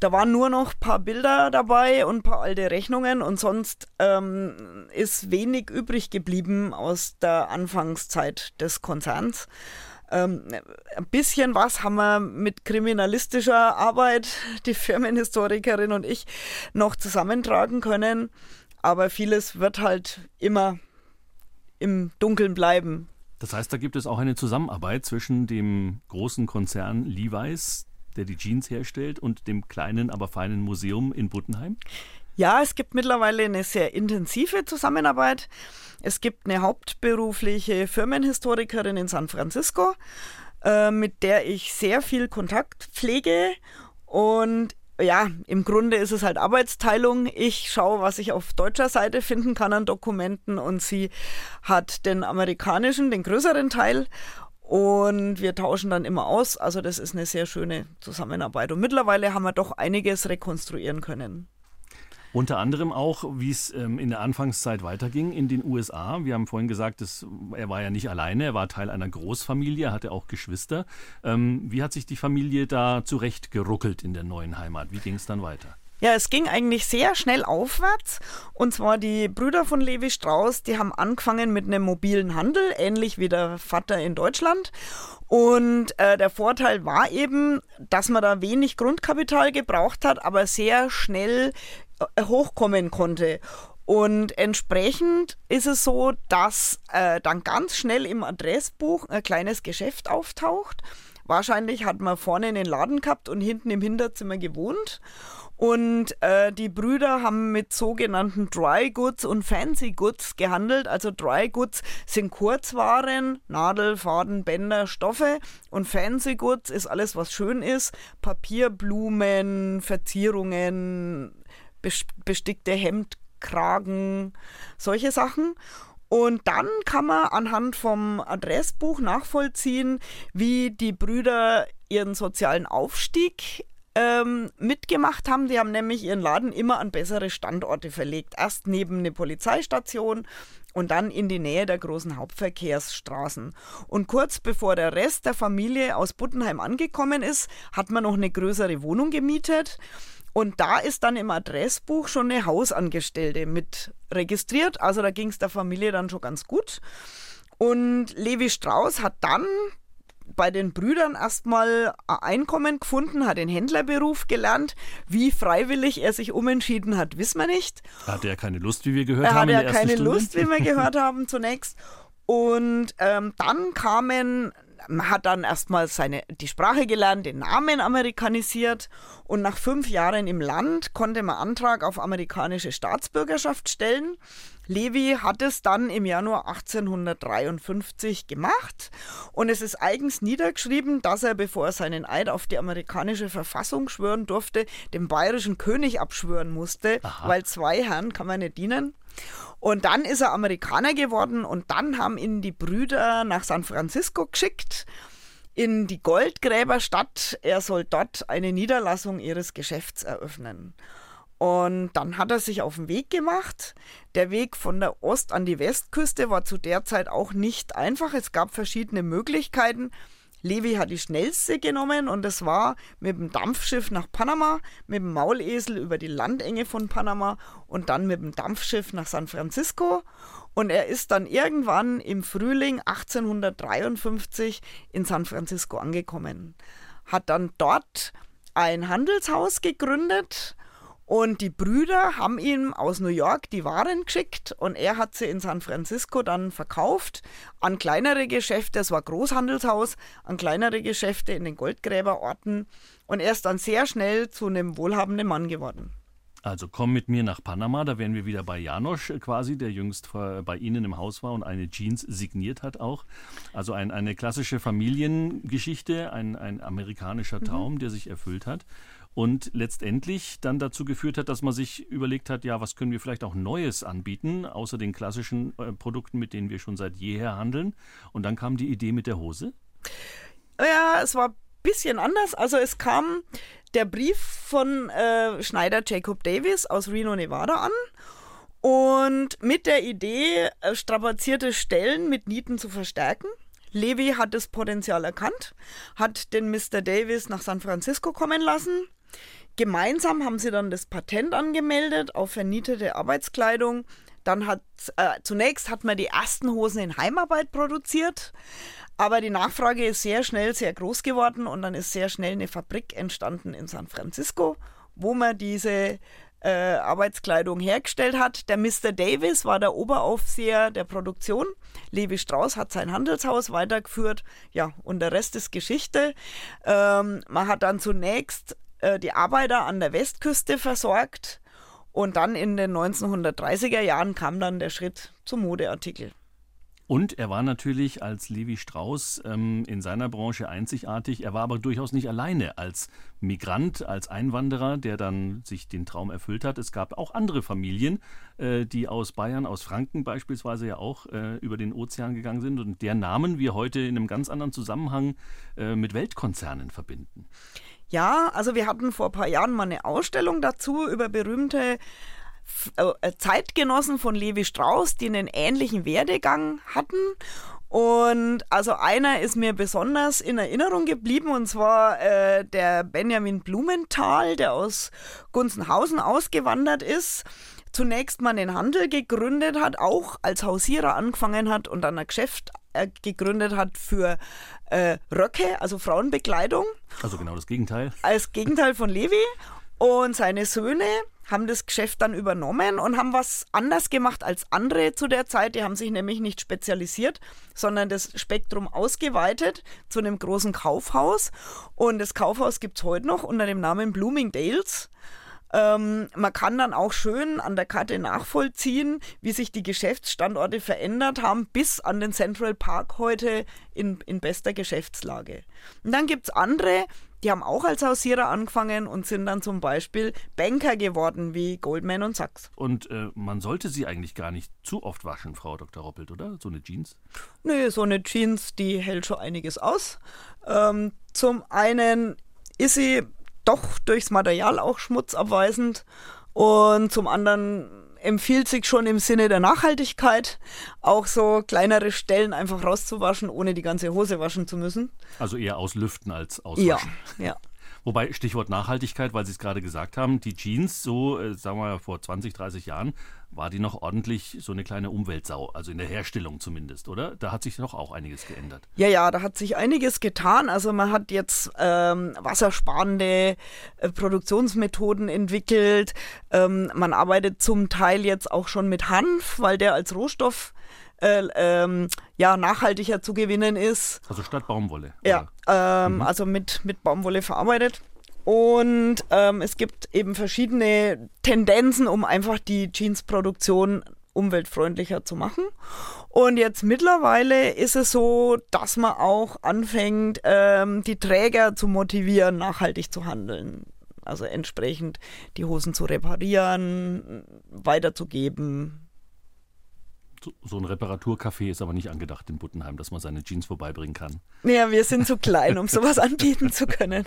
da waren nur noch ein paar Bilder dabei und ein paar alte Rechnungen und sonst ähm, ist wenig übrig geblieben aus der Anfangszeit des Konzerns. Ähm, ein bisschen was haben wir mit kriminalistischer Arbeit, die Firmenhistorikerin und ich, noch zusammentragen können. Aber vieles wird halt immer im Dunkeln bleiben. Das heißt, da gibt es auch eine Zusammenarbeit zwischen dem großen Konzern Levi's, der die Jeans herstellt, und dem kleinen, aber feinen Museum in Buttenheim? Ja, es gibt mittlerweile eine sehr intensive Zusammenarbeit. Es gibt eine hauptberufliche Firmenhistorikerin in San Francisco, äh, mit der ich sehr viel Kontakt pflege. Und ja, im Grunde ist es halt Arbeitsteilung. Ich schaue, was ich auf deutscher Seite finden kann an Dokumenten und sie hat den amerikanischen, den größeren Teil. Und wir tauschen dann immer aus. Also das ist eine sehr schöne Zusammenarbeit. Und mittlerweile haben wir doch einiges rekonstruieren können. Unter anderem auch, wie es ähm, in der Anfangszeit weiterging in den USA. Wir haben vorhin gesagt, dass, er war ja nicht alleine, er war Teil einer Großfamilie, hatte auch Geschwister. Ähm, wie hat sich die Familie da zurechtgeruckelt in der neuen Heimat? Wie ging es dann weiter? Ja, es ging eigentlich sehr schnell aufwärts. Und zwar die Brüder von Levi Strauss, die haben angefangen mit einem mobilen Handel, ähnlich wie der Vater in Deutschland. Und äh, der Vorteil war eben, dass man da wenig Grundkapital gebraucht hat, aber sehr schnell hochkommen konnte. Und entsprechend ist es so, dass äh, dann ganz schnell im Adressbuch ein kleines Geschäft auftaucht. Wahrscheinlich hat man vorne einen Laden gehabt und hinten im Hinterzimmer gewohnt. Und äh, die Brüder haben mit sogenannten Dry Goods und Fancy Goods gehandelt. Also Dry Goods sind Kurzwaren, Nadel, Faden, Bänder, Stoffe. Und Fancy Goods ist alles, was schön ist. Papier, Blumen, Verzierungen, bestickte Hemdkragen, solche Sachen. Und dann kann man anhand vom Adressbuch nachvollziehen, wie die Brüder ihren sozialen Aufstieg ähm, mitgemacht haben. Die haben nämlich ihren Laden immer an bessere Standorte verlegt. Erst neben eine Polizeistation und dann in die Nähe der großen Hauptverkehrsstraßen. Und kurz bevor der Rest der Familie aus Buttenheim angekommen ist, hat man noch eine größere Wohnung gemietet. Und da ist dann im Adressbuch schon eine Hausangestellte mit registriert. Also da ging es der Familie dann schon ganz gut. Und Levi Strauss hat dann bei den Brüdern erstmal ein Einkommen gefunden, hat den Händlerberuf gelernt. Wie freiwillig er sich umentschieden hat, wissen wir nicht. Hatte er keine Lust, wie wir gehört er haben? Er hatte ja keine Stunde? Lust, wie wir gehört haben zunächst. Und ähm, dann kamen hat dann erstmal seine, die Sprache gelernt, den Namen amerikanisiert und nach fünf Jahren im Land konnte man Antrag auf amerikanische Staatsbürgerschaft stellen. Levi hat es dann im Januar 1853 gemacht und es ist eigens niedergeschrieben, dass er, bevor er seinen Eid auf die amerikanische Verfassung schwören durfte, dem bayerischen König abschwören musste, Aha. weil zwei Herren kann man nicht dienen. Und dann ist er Amerikaner geworden und dann haben ihn die Brüder nach San Francisco geschickt in die Goldgräberstadt. Er soll dort eine Niederlassung ihres Geschäfts eröffnen. Und dann hat er sich auf den Weg gemacht. Der Weg von der Ost- an die Westküste war zu der Zeit auch nicht einfach. Es gab verschiedene Möglichkeiten. Levi hat die schnellste genommen und es war mit dem Dampfschiff nach Panama, mit dem Maulesel über die Landenge von Panama und dann mit dem Dampfschiff nach San Francisco. Und er ist dann irgendwann im Frühling 1853 in San Francisco angekommen. Hat dann dort ein Handelshaus gegründet Und die Brüder haben ihm aus New York die Waren geschickt und er hat sie in San Francisco dann verkauft an kleinere Geschäfte, es war Großhandelshaus, an kleinere Geschäfte in den Goldgräberorten und er ist dann sehr schnell zu einem wohlhabenden Mann geworden. Also komm mit mir nach Panama, da wären wir wieder bei Janosch äh, quasi, der jüngst bei Ihnen im Haus war und eine Jeans signiert hat auch. Also ein, eine klassische Familiengeschichte, ein, ein amerikanischer mhm. Traum, mhm. der sich erfüllt hat und letztendlich dann dazu geführt hat, dass man sich überlegt hat, ja, was können wir vielleicht auch Neues anbieten, außer den klassischen äh, Produkten, mit denen wir schon seit jeher handeln. Und dann kam die Idee mit der Hose. Ja, es war ein bisschen anders. Also es kam der Brief von äh, Schneider Jacob Davis aus Reno, Nevada an. Und mit der Idee, äh, strapazierte Stellen mit Nieten zu verstärken. Levi hat das Potenzial erkannt, hat den Mr. Davis nach San Francisco kommen lassen, Gemeinsam haben sie dann das Patent angemeldet auf vernietete Arbeitskleidung. Dann hat äh, zunächst hat man die ersten Hosen in Heimarbeit produziert, aber die Nachfrage ist sehr schnell sehr groß geworden und dann ist sehr schnell eine Fabrik entstanden in San Francisco, wo man diese äh, Arbeitskleidung hergestellt hat. Der Mr. Davis war der Oberaufseher der Produktion. Levi Strauss hat sein Handelshaus weitergeführt. Ja, und der Rest ist Geschichte. Ähm, man hat dann zunächst äh, die Arbeiter an der Westküste versorgt. Und dann in den 1930er Jahren kam dann der Schritt zum Modeartikel. Und er war natürlich als Levi Strauss ähm, in seiner Branche einzigartig. Er war aber durchaus nicht alleine als Migrant, als Einwanderer, der dann sich den Traum erfüllt hat. Es gab auch andere Familien, äh, die aus Bayern, aus Franken beispielsweise ja auch äh, über den Ozean gegangen sind und deren Namen wir heute in einem ganz anderen Zusammenhang äh, mit Weltkonzernen verbinden. Ja, also wir hatten vor ein paar Jahren mal eine Ausstellung dazu über berühmte Zeitgenossen von Levi Strauss, die einen ähnlichen Werdegang hatten. Und also einer ist mir besonders in Erinnerung geblieben, und zwar äh, der Benjamin Blumenthal, der aus Gunzenhausen ausgewandert ist zunächst mal einen Handel gegründet hat, auch als Hausierer angefangen hat und dann ein Geschäft äh, gegründet hat für äh, Röcke, also Frauenbekleidung. Also genau das Gegenteil. Als Gegenteil von Levi. Und seine Söhne haben das Geschäft dann übernommen und haben was anders gemacht als andere zu der Zeit. Die haben sich nämlich nicht spezialisiert, sondern das Spektrum ausgeweitet zu einem großen Kaufhaus. Und das Kaufhaus gibt es heute noch unter dem Namen Bloomingdales. Ähm, man kann dann auch schön an der Karte nachvollziehen, wie sich die Geschäftsstandorte verändert haben, bis an den Central Park heute in, in bester Geschäftslage. Und dann gibt es andere, die haben auch als Hausierer angefangen und sind dann zum Beispiel Banker geworden, wie Goldman und Sachs. Und äh, man sollte sie eigentlich gar nicht zu oft waschen, Frau Dr. Roppelt, oder? So eine Jeans? Nö, so eine Jeans, die hält schon einiges aus. Ähm, zum einen ist sie doch durchs Material auch schmutzabweisend und zum anderen empfiehlt sich schon im Sinne der Nachhaltigkeit, auch so kleinere Stellen einfach rauszuwaschen, ohne die ganze Hose waschen zu müssen. Also eher auslüften als auswaschen. Ja, ja. Wobei, Stichwort Nachhaltigkeit, weil Sie es gerade gesagt haben, die Jeans, so äh, sagen wir vor 20, 30 Jahren, war die noch ordentlich so eine kleine Umweltsau, also in der Herstellung zumindest, oder? Da hat sich doch auch einiges geändert. Ja, ja, da hat sich einiges getan. Also man hat jetzt ähm, wassersparende äh, Produktionsmethoden entwickelt. Ähm, man arbeitet zum Teil jetzt auch schon mit Hanf, weil der als Rohstoff äh, ähm, ja, nachhaltiger zu gewinnen ist. Also statt Baumwolle. Ja, ähm, mhm. also mit, mit Baumwolle verarbeitet. Und ähm, es gibt eben verschiedene Tendenzen, um einfach die Jeansproduktion umweltfreundlicher zu machen. Und jetzt mittlerweile ist es so, dass man auch anfängt, ähm, die Träger zu motivieren, nachhaltig zu handeln. Also entsprechend die Hosen zu reparieren, weiterzugeben, so ein Reparaturcafé ist aber nicht angedacht in Buttenheim, dass man seine Jeans vorbeibringen kann. Ja, wir sind zu klein, um sowas anbieten zu können.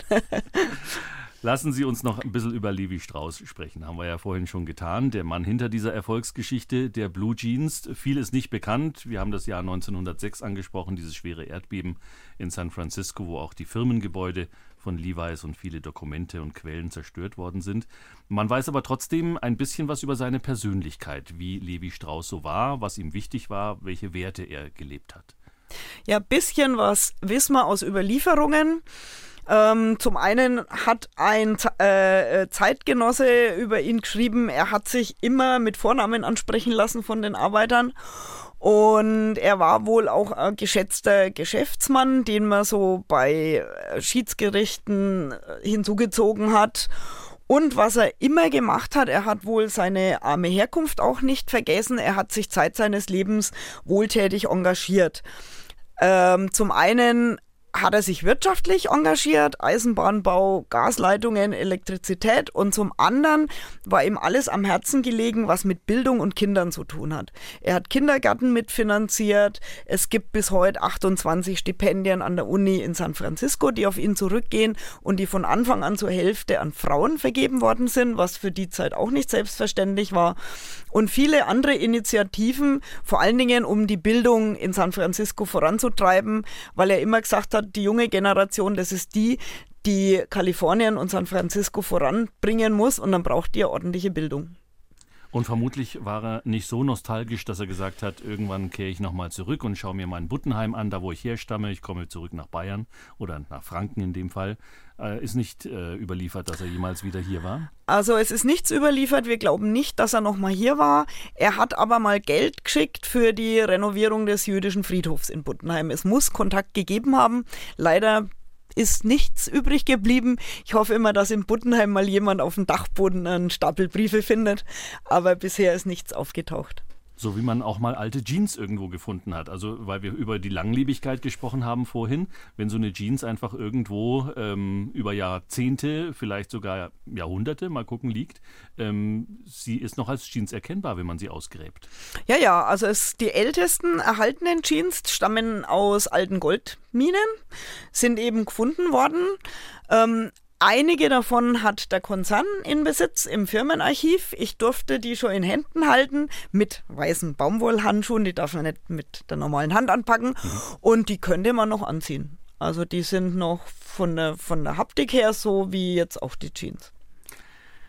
Lassen Sie uns noch ein bisschen über Levi Strauss sprechen. Haben wir ja vorhin schon getan. Der Mann hinter dieser Erfolgsgeschichte der Blue Jeans. Viel ist nicht bekannt. Wir haben das Jahr 1906 angesprochen, dieses schwere Erdbeben in San Francisco, wo auch die Firmengebäude von Levi's und viele Dokumente und Quellen zerstört worden sind. Man weiß aber trotzdem ein bisschen was über seine Persönlichkeit, wie Levi Strauss so war, was ihm wichtig war, welche Werte er gelebt hat. Ja, bisschen was wissen wir aus Überlieferungen. Ähm, zum einen hat ein äh, Zeitgenosse über ihn geschrieben, er hat sich immer mit Vornamen ansprechen lassen von den Arbeitern. Und er war wohl auch ein geschätzter Geschäftsmann, den man so bei äh, Schiedsgerichten äh, hinzugezogen hat. Und was er immer gemacht hat, er hat wohl seine arme Herkunft auch nicht vergessen. Er hat sich Zeit seines Lebens wohltätig engagiert. Ähm, zum einen hat er sich wirtschaftlich engagiert, Eisenbahnbau, Gasleitungen, Elektrizität und zum anderen war ihm alles am Herzen gelegen, was mit Bildung und Kindern zu tun hat. Er hat Kindergärten mitfinanziert, es gibt bis heute 28 Stipendien an der Uni in San Francisco, die auf ihn zurückgehen und die von Anfang an zur Hälfte an Frauen vergeben worden sind, was für die Zeit auch nicht selbstverständlich war. Und viele andere Initiativen, vor allen Dingen um die Bildung in San Francisco voranzutreiben, weil er immer gesagt hat, die junge Generation, das ist die, die Kalifornien und San Francisco voranbringen muss und dann braucht die ordentliche Bildung. Und vermutlich war er nicht so nostalgisch, dass er gesagt hat, irgendwann kehre ich nochmal zurück und schaue mir mein Buttenheim an, da wo ich herstamme. Ich komme zurück nach Bayern oder nach Franken in dem Fall. Äh, ist nicht äh, überliefert, dass er jemals wieder hier war? Also es ist nichts überliefert. Wir glauben nicht, dass er nochmal hier war. Er hat aber mal Geld geschickt für die Renovierung des jüdischen Friedhofs in Buttenheim. Es muss Kontakt gegeben haben. Leider ist nichts übrig geblieben. Ich hoffe immer, dass in Buttenheim mal jemand auf dem Dachboden einen Stapel Briefe findet, aber bisher ist nichts aufgetaucht. So wie man auch mal alte Jeans irgendwo gefunden hat. Also, weil wir über die Langlebigkeit gesprochen haben vorhin. Wenn so eine Jeans einfach irgendwo ähm, über Jahrzehnte, vielleicht sogar Jahrhunderte, mal gucken, liegt, ähm, sie ist noch als Jeans erkennbar, wenn man sie ausgräbt. Ja, ja, also es, die ältesten erhaltenen Jeans stammen aus alten Goldminen, sind eben gefunden worden. Ähm, Einige davon hat der Konzern in Besitz im Firmenarchiv. Ich durfte die schon in Händen halten mit weißen Baumwollhandschuhen. Die darf man nicht mit der normalen Hand anpacken. Und die könnte man noch anziehen. Also die sind noch von der, von der Haptik her so wie jetzt auch die Jeans.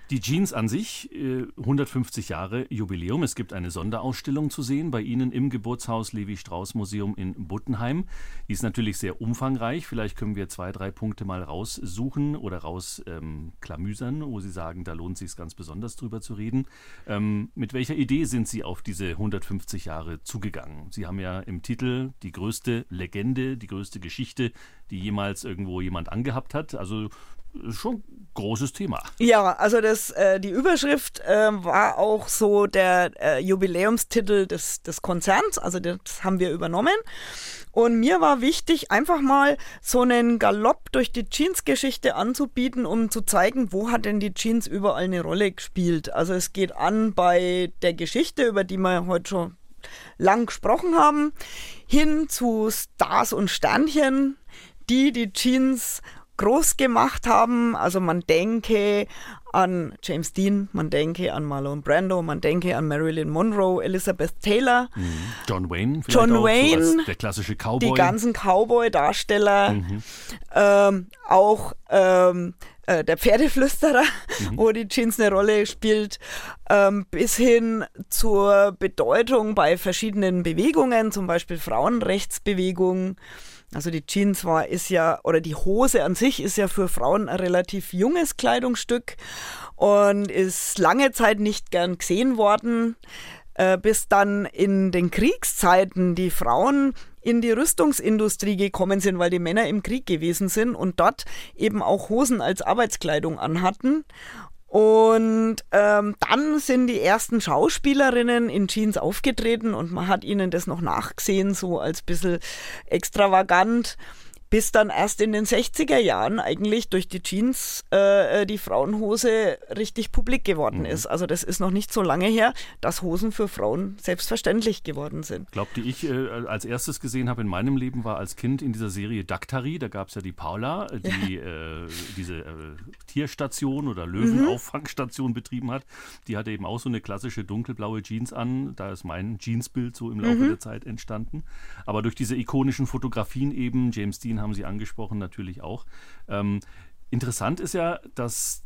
Die Jeans an sich, 150 äh, Jahre Jubiläum. Es gibt eine Sonderausstellung zu sehen bei Ihnen im Geburtshaus Levi-Strauss-Museum in Buttenheim. Die ist natürlich sehr umfangreich. Vielleicht können wir zwei, drei Punkte mal raussuchen oder rausklamüsern, ähm, wo Sie sagen, da lohnt es sich ganz besonders drüber zu reden. Ähm, mit welcher Idee sind Sie auf diese 150 Jahre zugegangen? Sie haben ja im Titel die größte Legende, die größte Geschichte, die jemals irgendwo jemand angehabt hat. Also schon ein großes Thema. Ja, also das, äh, die Überschrift äh, war auch so der äh, Jubiläumstitel des, des Konzerns, also das haben wir übernommen. Und mir war wichtig, einfach mal so einen Galopp durch die Jeans-Geschichte anzubieten, um zu zeigen, wo hat denn die Jeans überall eine Rolle gespielt. Also es geht an bei der Geschichte, über die wir heute schon lang gesprochen haben, hin zu Stars und Sternchen, die die Jeans groß gemacht haben. Also man denke an James Dean, man denke an Marlon Brando, man denke an Marilyn Monroe, Elizabeth Taylor, mhm. John Wayne, John auch, Wayne, so der klassische Cowboy, die ganzen Cowboy-Darsteller, mhm. ähm, auch ähm, äh, der Pferdeflüsterer, mhm. wo die Jeans eine Rolle spielt, ähm, bis hin zur Bedeutung bei verschiedenen Bewegungen, zum Beispiel Frauenrechtsbewegungen. Also die Jeans war, ist ja, oder die Hose an sich ist ja für Frauen ein relativ junges Kleidungsstück und ist lange Zeit nicht gern gesehen worden, äh, bis dann in den Kriegszeiten die Frauen in die Rüstungsindustrie gekommen sind, weil die Männer im Krieg gewesen sind und dort eben auch Hosen als Arbeitskleidung anhatten. Und ähm, dann sind die ersten Schauspielerinnen in Jeans aufgetreten und man hat ihnen das noch nachgesehen, so als bisschen extravagant bis dann erst in den 60er Jahren eigentlich durch die Jeans äh, äh, die Frauenhose richtig publik geworden mhm. ist. Also das ist noch nicht so lange her, dass Hosen für Frauen selbstverständlich geworden sind. Glaubt, die ich äh, als erstes gesehen habe in meinem Leben, war als Kind in dieser Serie Daktari. Da gab es ja die Paula, äh, die ja. äh, diese äh, Tierstation oder Löwenauffangstation mhm. betrieben hat. Die hatte eben auch so eine klassische dunkelblaue Jeans an. Da ist mein Jeansbild so im Laufe mhm. der Zeit entstanden. Aber durch diese ikonischen Fotografien eben, James Dean haben Sie angesprochen, natürlich auch. Ähm, interessant ist ja, dass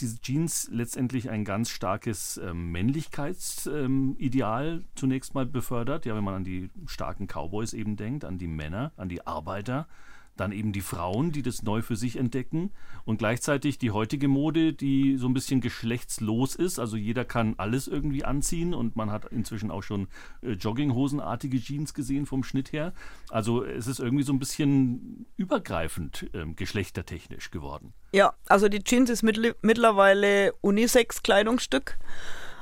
diese Jeans letztendlich ein ganz starkes ähm, Männlichkeitsideal ähm, zunächst mal befördert. Ja, wenn man an die starken Cowboys eben denkt, an die Männer, an die Arbeiter, dann eben die Frauen, die das neu für sich entdecken und gleichzeitig die heutige Mode, die so ein bisschen geschlechtslos ist. Also jeder kann alles irgendwie anziehen und man hat inzwischen auch schon äh, Jogginghosenartige Jeans gesehen vom Schnitt her. Also es ist irgendwie so ein bisschen übergreifend äh, geschlechtertechnisch geworden. Ja, also die Jeans ist mittlerweile Unisex-Kleidungsstück.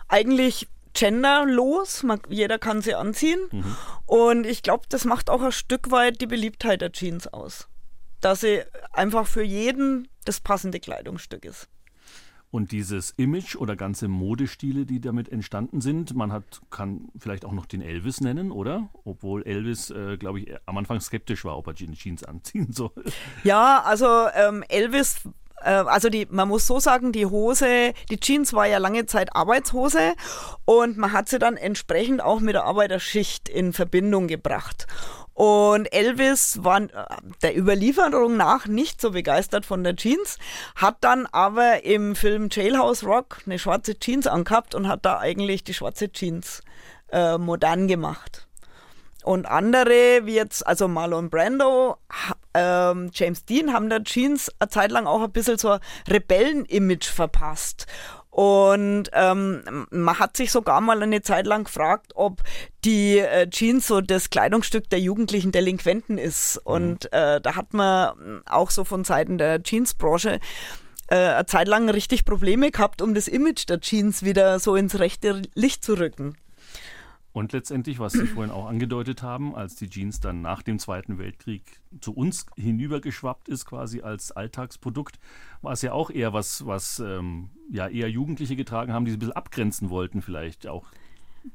Eigentlich genderlos, man, jeder kann sie anziehen. Mhm. Und ich glaube, das macht auch ein Stück weit die Beliebtheit der Jeans aus. Dass sie einfach für jeden das passende Kleidungsstück ist. Und dieses Image oder ganze Modestile, die damit entstanden sind, man hat, kann vielleicht auch noch den Elvis nennen, oder? Obwohl Elvis, äh, glaube ich, am Anfang skeptisch war, ob er Jeans anziehen soll. Ja, also ähm, Elvis also die, man muss so sagen, die Hose, die Jeans war ja lange Zeit Arbeitshose und man hat sie dann entsprechend auch mit der Arbeiterschicht in Verbindung gebracht. Und Elvis war äh, der Überlieferung nach nicht so begeistert von der Jeans, hat dann aber im Film Jailhouse Rock eine schwarze Jeans angehabt und hat da eigentlich die schwarze Jeans äh, modern gemacht. Und andere, wie jetzt, also Marlon Brando, ähm, James Dean, haben der Jeans eine Zeit lang auch ein bisschen so ein Rebellen-Image verpasst. Und ähm, man hat sich sogar mal eine Zeit lang gefragt, ob die äh, Jeans so das Kleidungsstück der jugendlichen Delinquenten ist. Mhm. Und äh, da hat man auch so von Seiten der Jeansbranche äh, eine Zeit lang richtig Probleme gehabt, um das Image der Jeans wieder so ins rechte Licht zu rücken. Und letztendlich, was Sie vorhin auch angedeutet haben, als die Jeans dann nach dem Zweiten Weltkrieg zu uns hinübergeschwappt ist, quasi als Alltagsprodukt, war es ja auch eher was, was ähm, ja eher Jugendliche getragen haben, die sie ein bisschen abgrenzen wollten, vielleicht auch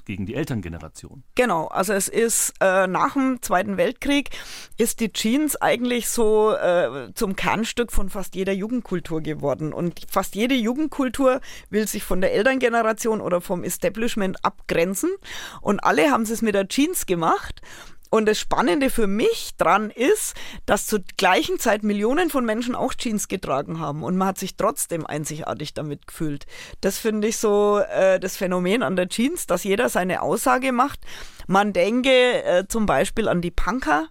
gegen die Elterngeneration. Genau, also es ist äh, nach dem Zweiten Weltkrieg ist die Jeans eigentlich so äh, zum Kernstück von fast jeder Jugendkultur geworden. Und fast jede Jugendkultur will sich von der Elterngeneration oder vom Establishment abgrenzen. Und alle haben es mit der Jeans gemacht. Und das Spannende für mich dran ist, dass zur gleichen Zeit Millionen von Menschen auch Jeans getragen haben und man hat sich trotzdem einzigartig damit gefühlt. Das finde ich so äh, das Phänomen an der Jeans, dass jeder seine Aussage macht. Man denke äh, zum Beispiel an die Punker,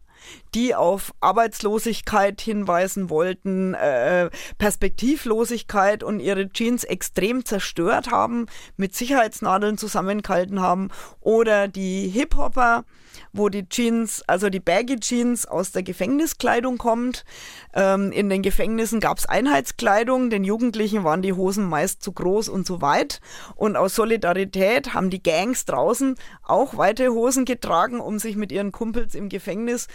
die auf Arbeitslosigkeit hinweisen wollten, äh, Perspektivlosigkeit und ihre Jeans extrem zerstört haben, mit Sicherheitsnadeln zusammengehalten haben, oder die Hip-Hopper, wo die Jeans, also die Baggy Jeans aus der Gefängniskleidung kommt. Ähm, in den Gefängnissen gab es Einheitskleidung, den Jugendlichen waren die Hosen meist zu groß und zu weit. Und aus Solidarität haben die Gangs draußen auch weite Hosen getragen, um sich mit ihren Kumpels im Gefängnis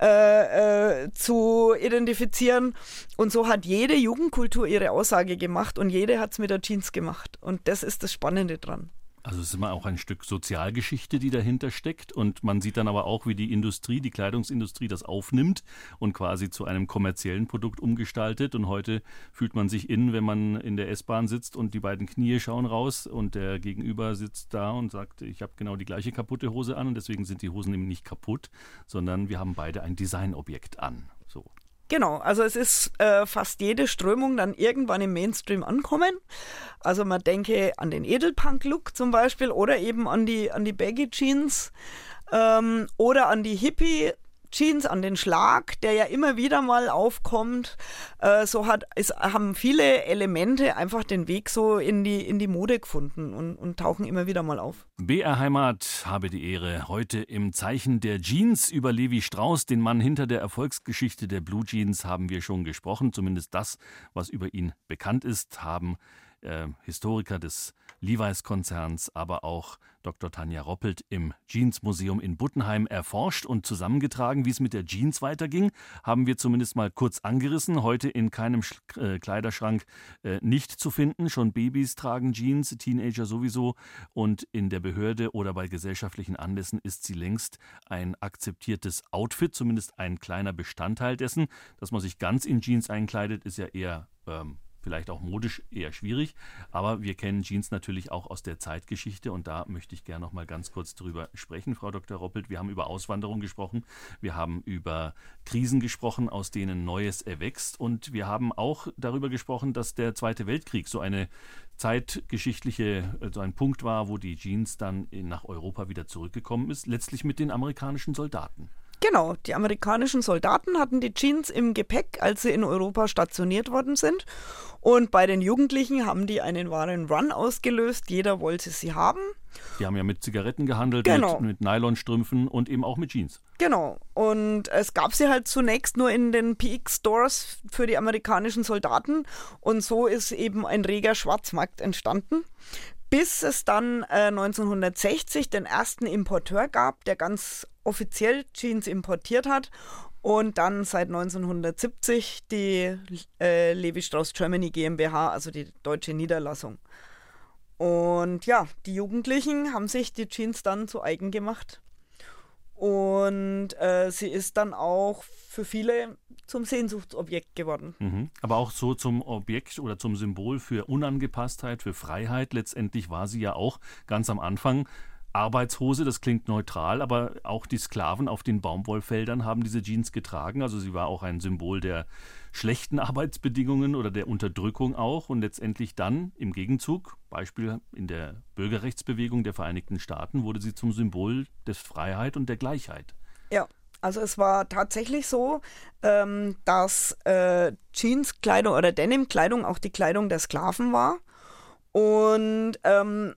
äh, äh, zu identifizieren. Und so hat jede Jugendkultur ihre Aussage gemacht und jede hat es mit der Jeans gemacht. Und das ist das Spannende dran. Also es ist immer auch ein Stück Sozialgeschichte, die dahinter steckt. Und man sieht dann aber auch, wie die Industrie, die Kleidungsindustrie das aufnimmt und quasi zu einem kommerziellen Produkt umgestaltet. Und heute fühlt man sich in, wenn man in der S-Bahn sitzt und die beiden Knie schauen raus und der Gegenüber sitzt da und sagt, ich habe genau die gleiche kaputte Hose an und deswegen sind die Hosen eben nicht kaputt, sondern wir haben beide ein Designobjekt an. Genau, also es ist äh, fast jede Strömung dann irgendwann im Mainstream ankommen. Also man denke an den Edelpunk-Look zum Beispiel oder eben an die, an die Baggy Jeans ähm, oder an die Hippie Jeans an den Schlag, der ja immer wieder mal aufkommt. Äh, so hat, es haben viele Elemente einfach den Weg so in die, in die Mode gefunden und, und tauchen immer wieder mal auf. BR Heimat habe die Ehre, heute im Zeichen der Jeans über Levi Strauss, den Mann hinter der Erfolgsgeschichte der Blue Jeans, haben wir schon gesprochen. Zumindest das, was über ihn bekannt ist, haben äh, Historiker des Levi's-Konzerns, aber auch Dr. Tanja Roppelt im Jeans-Museum in Buttenheim erforscht und zusammengetragen, wie es mit der Jeans weiterging. Haben wir zumindest mal kurz angerissen. Heute in keinem Sch äh, Kleiderschrank äh, nicht zu finden. Schon Babys tragen Jeans, Teenager sowieso. Und in der Behörde oder bei gesellschaftlichen Anlässen ist sie längst ein akzeptiertes Outfit, zumindest ein kleiner Bestandteil dessen. Dass man sich ganz in Jeans einkleidet, ist ja eher ähm, vielleicht auch modisch eher schwierig, aber wir kennen Jeans natürlich auch aus der Zeitgeschichte und da möchte ich gerne noch mal ganz kurz drüber sprechen, Frau Dr. Roppelt. Wir haben über Auswanderung gesprochen, wir haben über Krisen gesprochen, aus denen Neues erwächst und wir haben auch darüber gesprochen, dass der Zweite Weltkrieg so eine zeitgeschichtliche, so ein Punkt war, wo die Jeans dann nach Europa wieder zurückgekommen ist, letztlich mit den amerikanischen Soldaten. Genau, die amerikanischen Soldaten hatten die Jeans im Gepäck, als sie in Europa stationiert worden sind. Und bei den Jugendlichen haben die einen wahren Run ausgelöst. Jeder wollte sie haben. Die haben ja mit Zigaretten gehandelt, Genau. mit, mit Nylonstrümpfen und eben auch mit Jeans. Genau. Und es gab sie halt zunächst nur in den PX-Stores für die amerikanischen Soldaten. Und so ist eben ein reger Schwarzmarkt entstanden. Bis es dann äh, 1960 den ersten Importeur gab, der ganz offiziell Jeans importiert hat. Und dann seit 1970 die äh, Levi Strauss Germany GmbH, also die deutsche Niederlassung. Und ja, die Jugendlichen haben sich die Jeans dann zu eigen gemacht. Und äh, sie ist dann auch für viele zum Sehnsuchtsobjekt geworden. Mhm. Aber auch so zum Objekt oder zum Symbol für Unangepasstheit, für Freiheit. Letztendlich war sie ja auch ganz am Anfang Arbeitshose, das klingt neutral, aber auch die Sklaven auf den Baumwollfeldern haben diese Jeans getragen. Also sie war auch ein Symbol der schlechten Arbeitsbedingungen oder der Unterdrückung auch. Und letztendlich dann im Gegenzug, Beispiel in der Bürgerrechtsbewegung der Vereinigten Staaten, wurde sie zum Symbol der Freiheit und der Gleichheit. Ja, also es war tatsächlich so, ähm, dass äh, Jeanskleidung oder Denimkleidung auch die Kleidung der Sklaven war. Und ähm,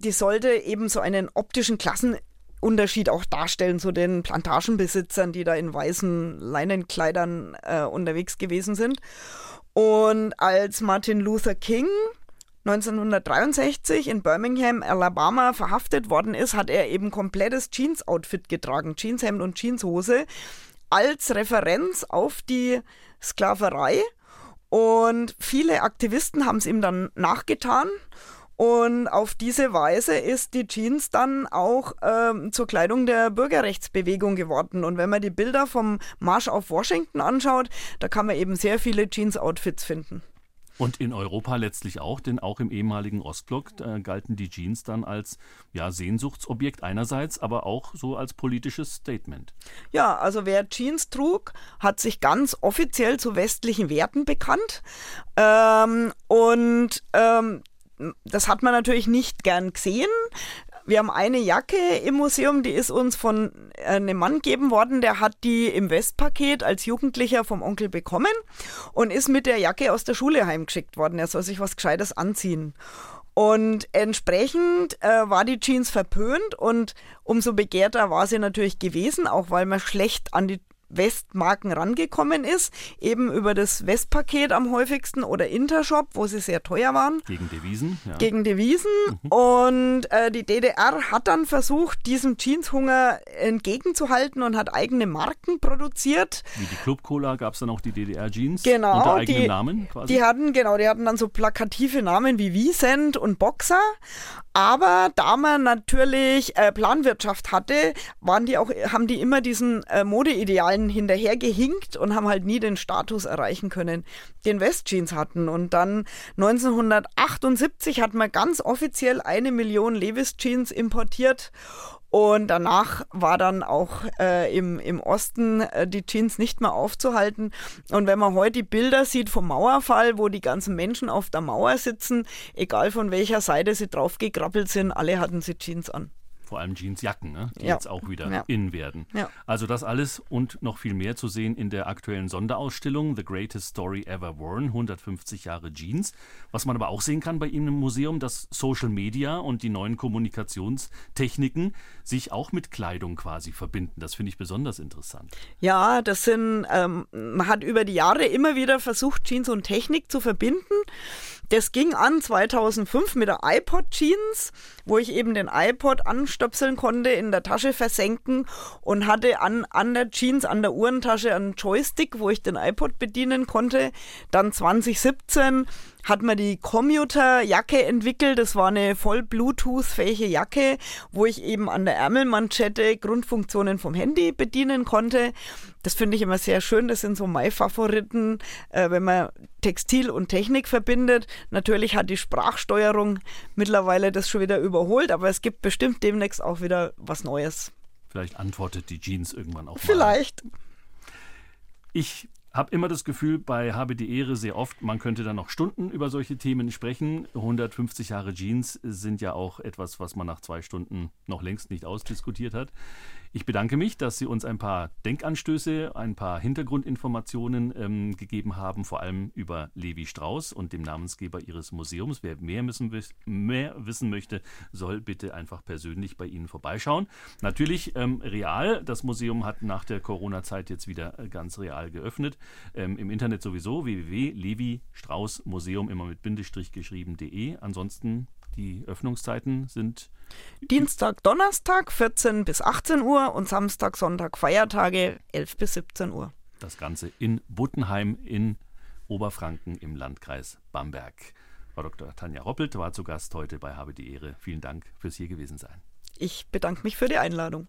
die sollte eben so einen optischen Klassenunterschied auch darstellen zu den Plantagenbesitzern, die da in weißen Leinenkleidern äh, unterwegs gewesen sind. Und als Martin Luther King 1963 in Birmingham, Alabama verhaftet worden ist, hat er eben komplettes Jeans-Outfit getragen, Jeanshemd und Jeanshose, als Referenz auf die Sklaverei. Und viele Aktivisten haben es ihm dann nachgetan. Und auf diese Weise ist die Jeans dann auch ähm, zur Kleidung der Bürgerrechtsbewegung geworden. Und wenn man die Bilder vom Marsch auf Washington anschaut, da kann man eben sehr viele Jeans-Outfits finden. Und in Europa letztlich auch, denn auch im ehemaligen Ostblock äh, galten die Jeans dann als ja, Sehnsuchtsobjekt einerseits, aber auch so als politisches Statement. Ja, also wer Jeans trug, hat sich ganz offiziell zu westlichen Werten bekannt. Ähm, und ähm, das hat man natürlich nicht gern gesehen. Wir haben eine Jacke im Museum, die ist uns von einem Mann gegeben worden, der hat die im Westpaket als Jugendlicher vom Onkel bekommen und ist mit der Jacke aus der Schule heimgeschickt worden. Er soll sich was Gescheites anziehen. Und entsprechend äh, war die Jeans verpönt und umso begehrter war sie natürlich gewesen, auch weil man schlecht an die Westmarken rangekommen ist, eben über das Westpaket am häufigsten oder Intershop, wo sie sehr teuer waren. Gegen Devisen. Ja. Gegen Devisen. Und äh, die DDR hat dann versucht, diesem Jeanshunger entgegenzuhalten und hat eigene Marken produziert. Wie die Club Cola gab es dann auch die DDR-Jeans Genau, unter eigenem die- Namen quasi. Die hatten, genau, die hatten dann so plakative Namen wie Wiesent und Boxer. Aber da man natürlich äh, Planwirtschaft hatte, waren die auch, haben die immer diesen äh, Modeidealen hinterhergehinkt und haben halt nie den Status erreichen können, den Westjeans hatten. Und dann 1978 hat man ganz offiziell eine Million Levis Jeans importiert. Und danach war dann auch äh, im, im Osten äh, die Jeans nicht mehr aufzuhalten. Und wenn man heute die Bilder sieht vom Mauerfall, wo die ganzen Menschen auf der Mauer sitzen, egal von welcher Seite sie draufgekrabbelt sind, alle hatten sie Jeans an. Vor allem Jeansjacken, ne? die Ja. jetzt auch wieder Ja. in werden. Ja. Also das alles und noch viel mehr zu sehen in der aktuellen Sonderausstellung The Greatest Story Ever Worn, 150 Jahre Jeans. Was man aber auch sehen kann bei Ihnen im Museum, dass Social Media und die neuen Kommunikationstechniken sich auch mit Kleidung quasi verbinden. Das finde ich besonders interessant. Ja, das sind, ähm, man hat über die Jahre immer wieder versucht, Jeans und Technik zu verbinden. Das ging an 2005 mit der iPod Jeans, wo ich eben den iPod anstöpseln konnte, in der Tasche versenken und hatte an, an der Jeans, an der Uhrentasche einen Joystick, wo ich den iPod bedienen konnte. Dann 2017 hat man die Commuter-Jacke entwickelt. Das war eine voll Bluetooth-fähige Jacke, wo ich eben an der Ärmelmanschette Grundfunktionen vom Handy bedienen konnte. Das finde ich immer sehr schön. Das sind so meine Favoriten, äh, wenn man Textil und Technik verbindet. Natürlich hat die Sprachsteuerung mittlerweile das schon wieder überholt, aber es gibt bestimmt demnächst auch wieder was Neues. Vielleicht antwortet die Jeans irgendwann auch mal. Vielleicht. Ich habe immer das Gefühl, bei Habe die Ehre sehr oft, man könnte da noch Stunden über solche Themen sprechen. 150 Jahre Jeans sind ja auch etwas, was man nach zwei Stunden noch längst nicht ausdiskutiert hat. Ich bedanke mich, dass Sie uns ein paar Denkanstöße, ein paar Hintergrundinformationen ähm, gegeben haben, vor allem über Levi Strauss und dem Namensgeber Ihres Museums. Wer mehr, müssen, mehr wissen möchte, soll bitte einfach persönlich bei Ihnen vorbeischauen. Natürlich ähm, real. Das Museum hat nach der Corona-Zeit jetzt wieder äh, ganz real geöffnet. Ähm, Im Internet sowieso www.levi-strauss-museum immer mit Bindestrich geschrieben.de. Ansonsten die Öffnungszeiten sind Dienstag, Donnerstag 14 bis 18 Uhr und Samstag, Sonntag, Feiertage 11 bis 17 Uhr. Das Ganze in Buttenheim in Oberfranken im Landkreis Bamberg. Frau Dr. Tanja Roppelt war zu Gast heute bei Habe die Ehre. Vielen Dank fürs hier gewesen sein. Ich bedanke mich für die Einladung.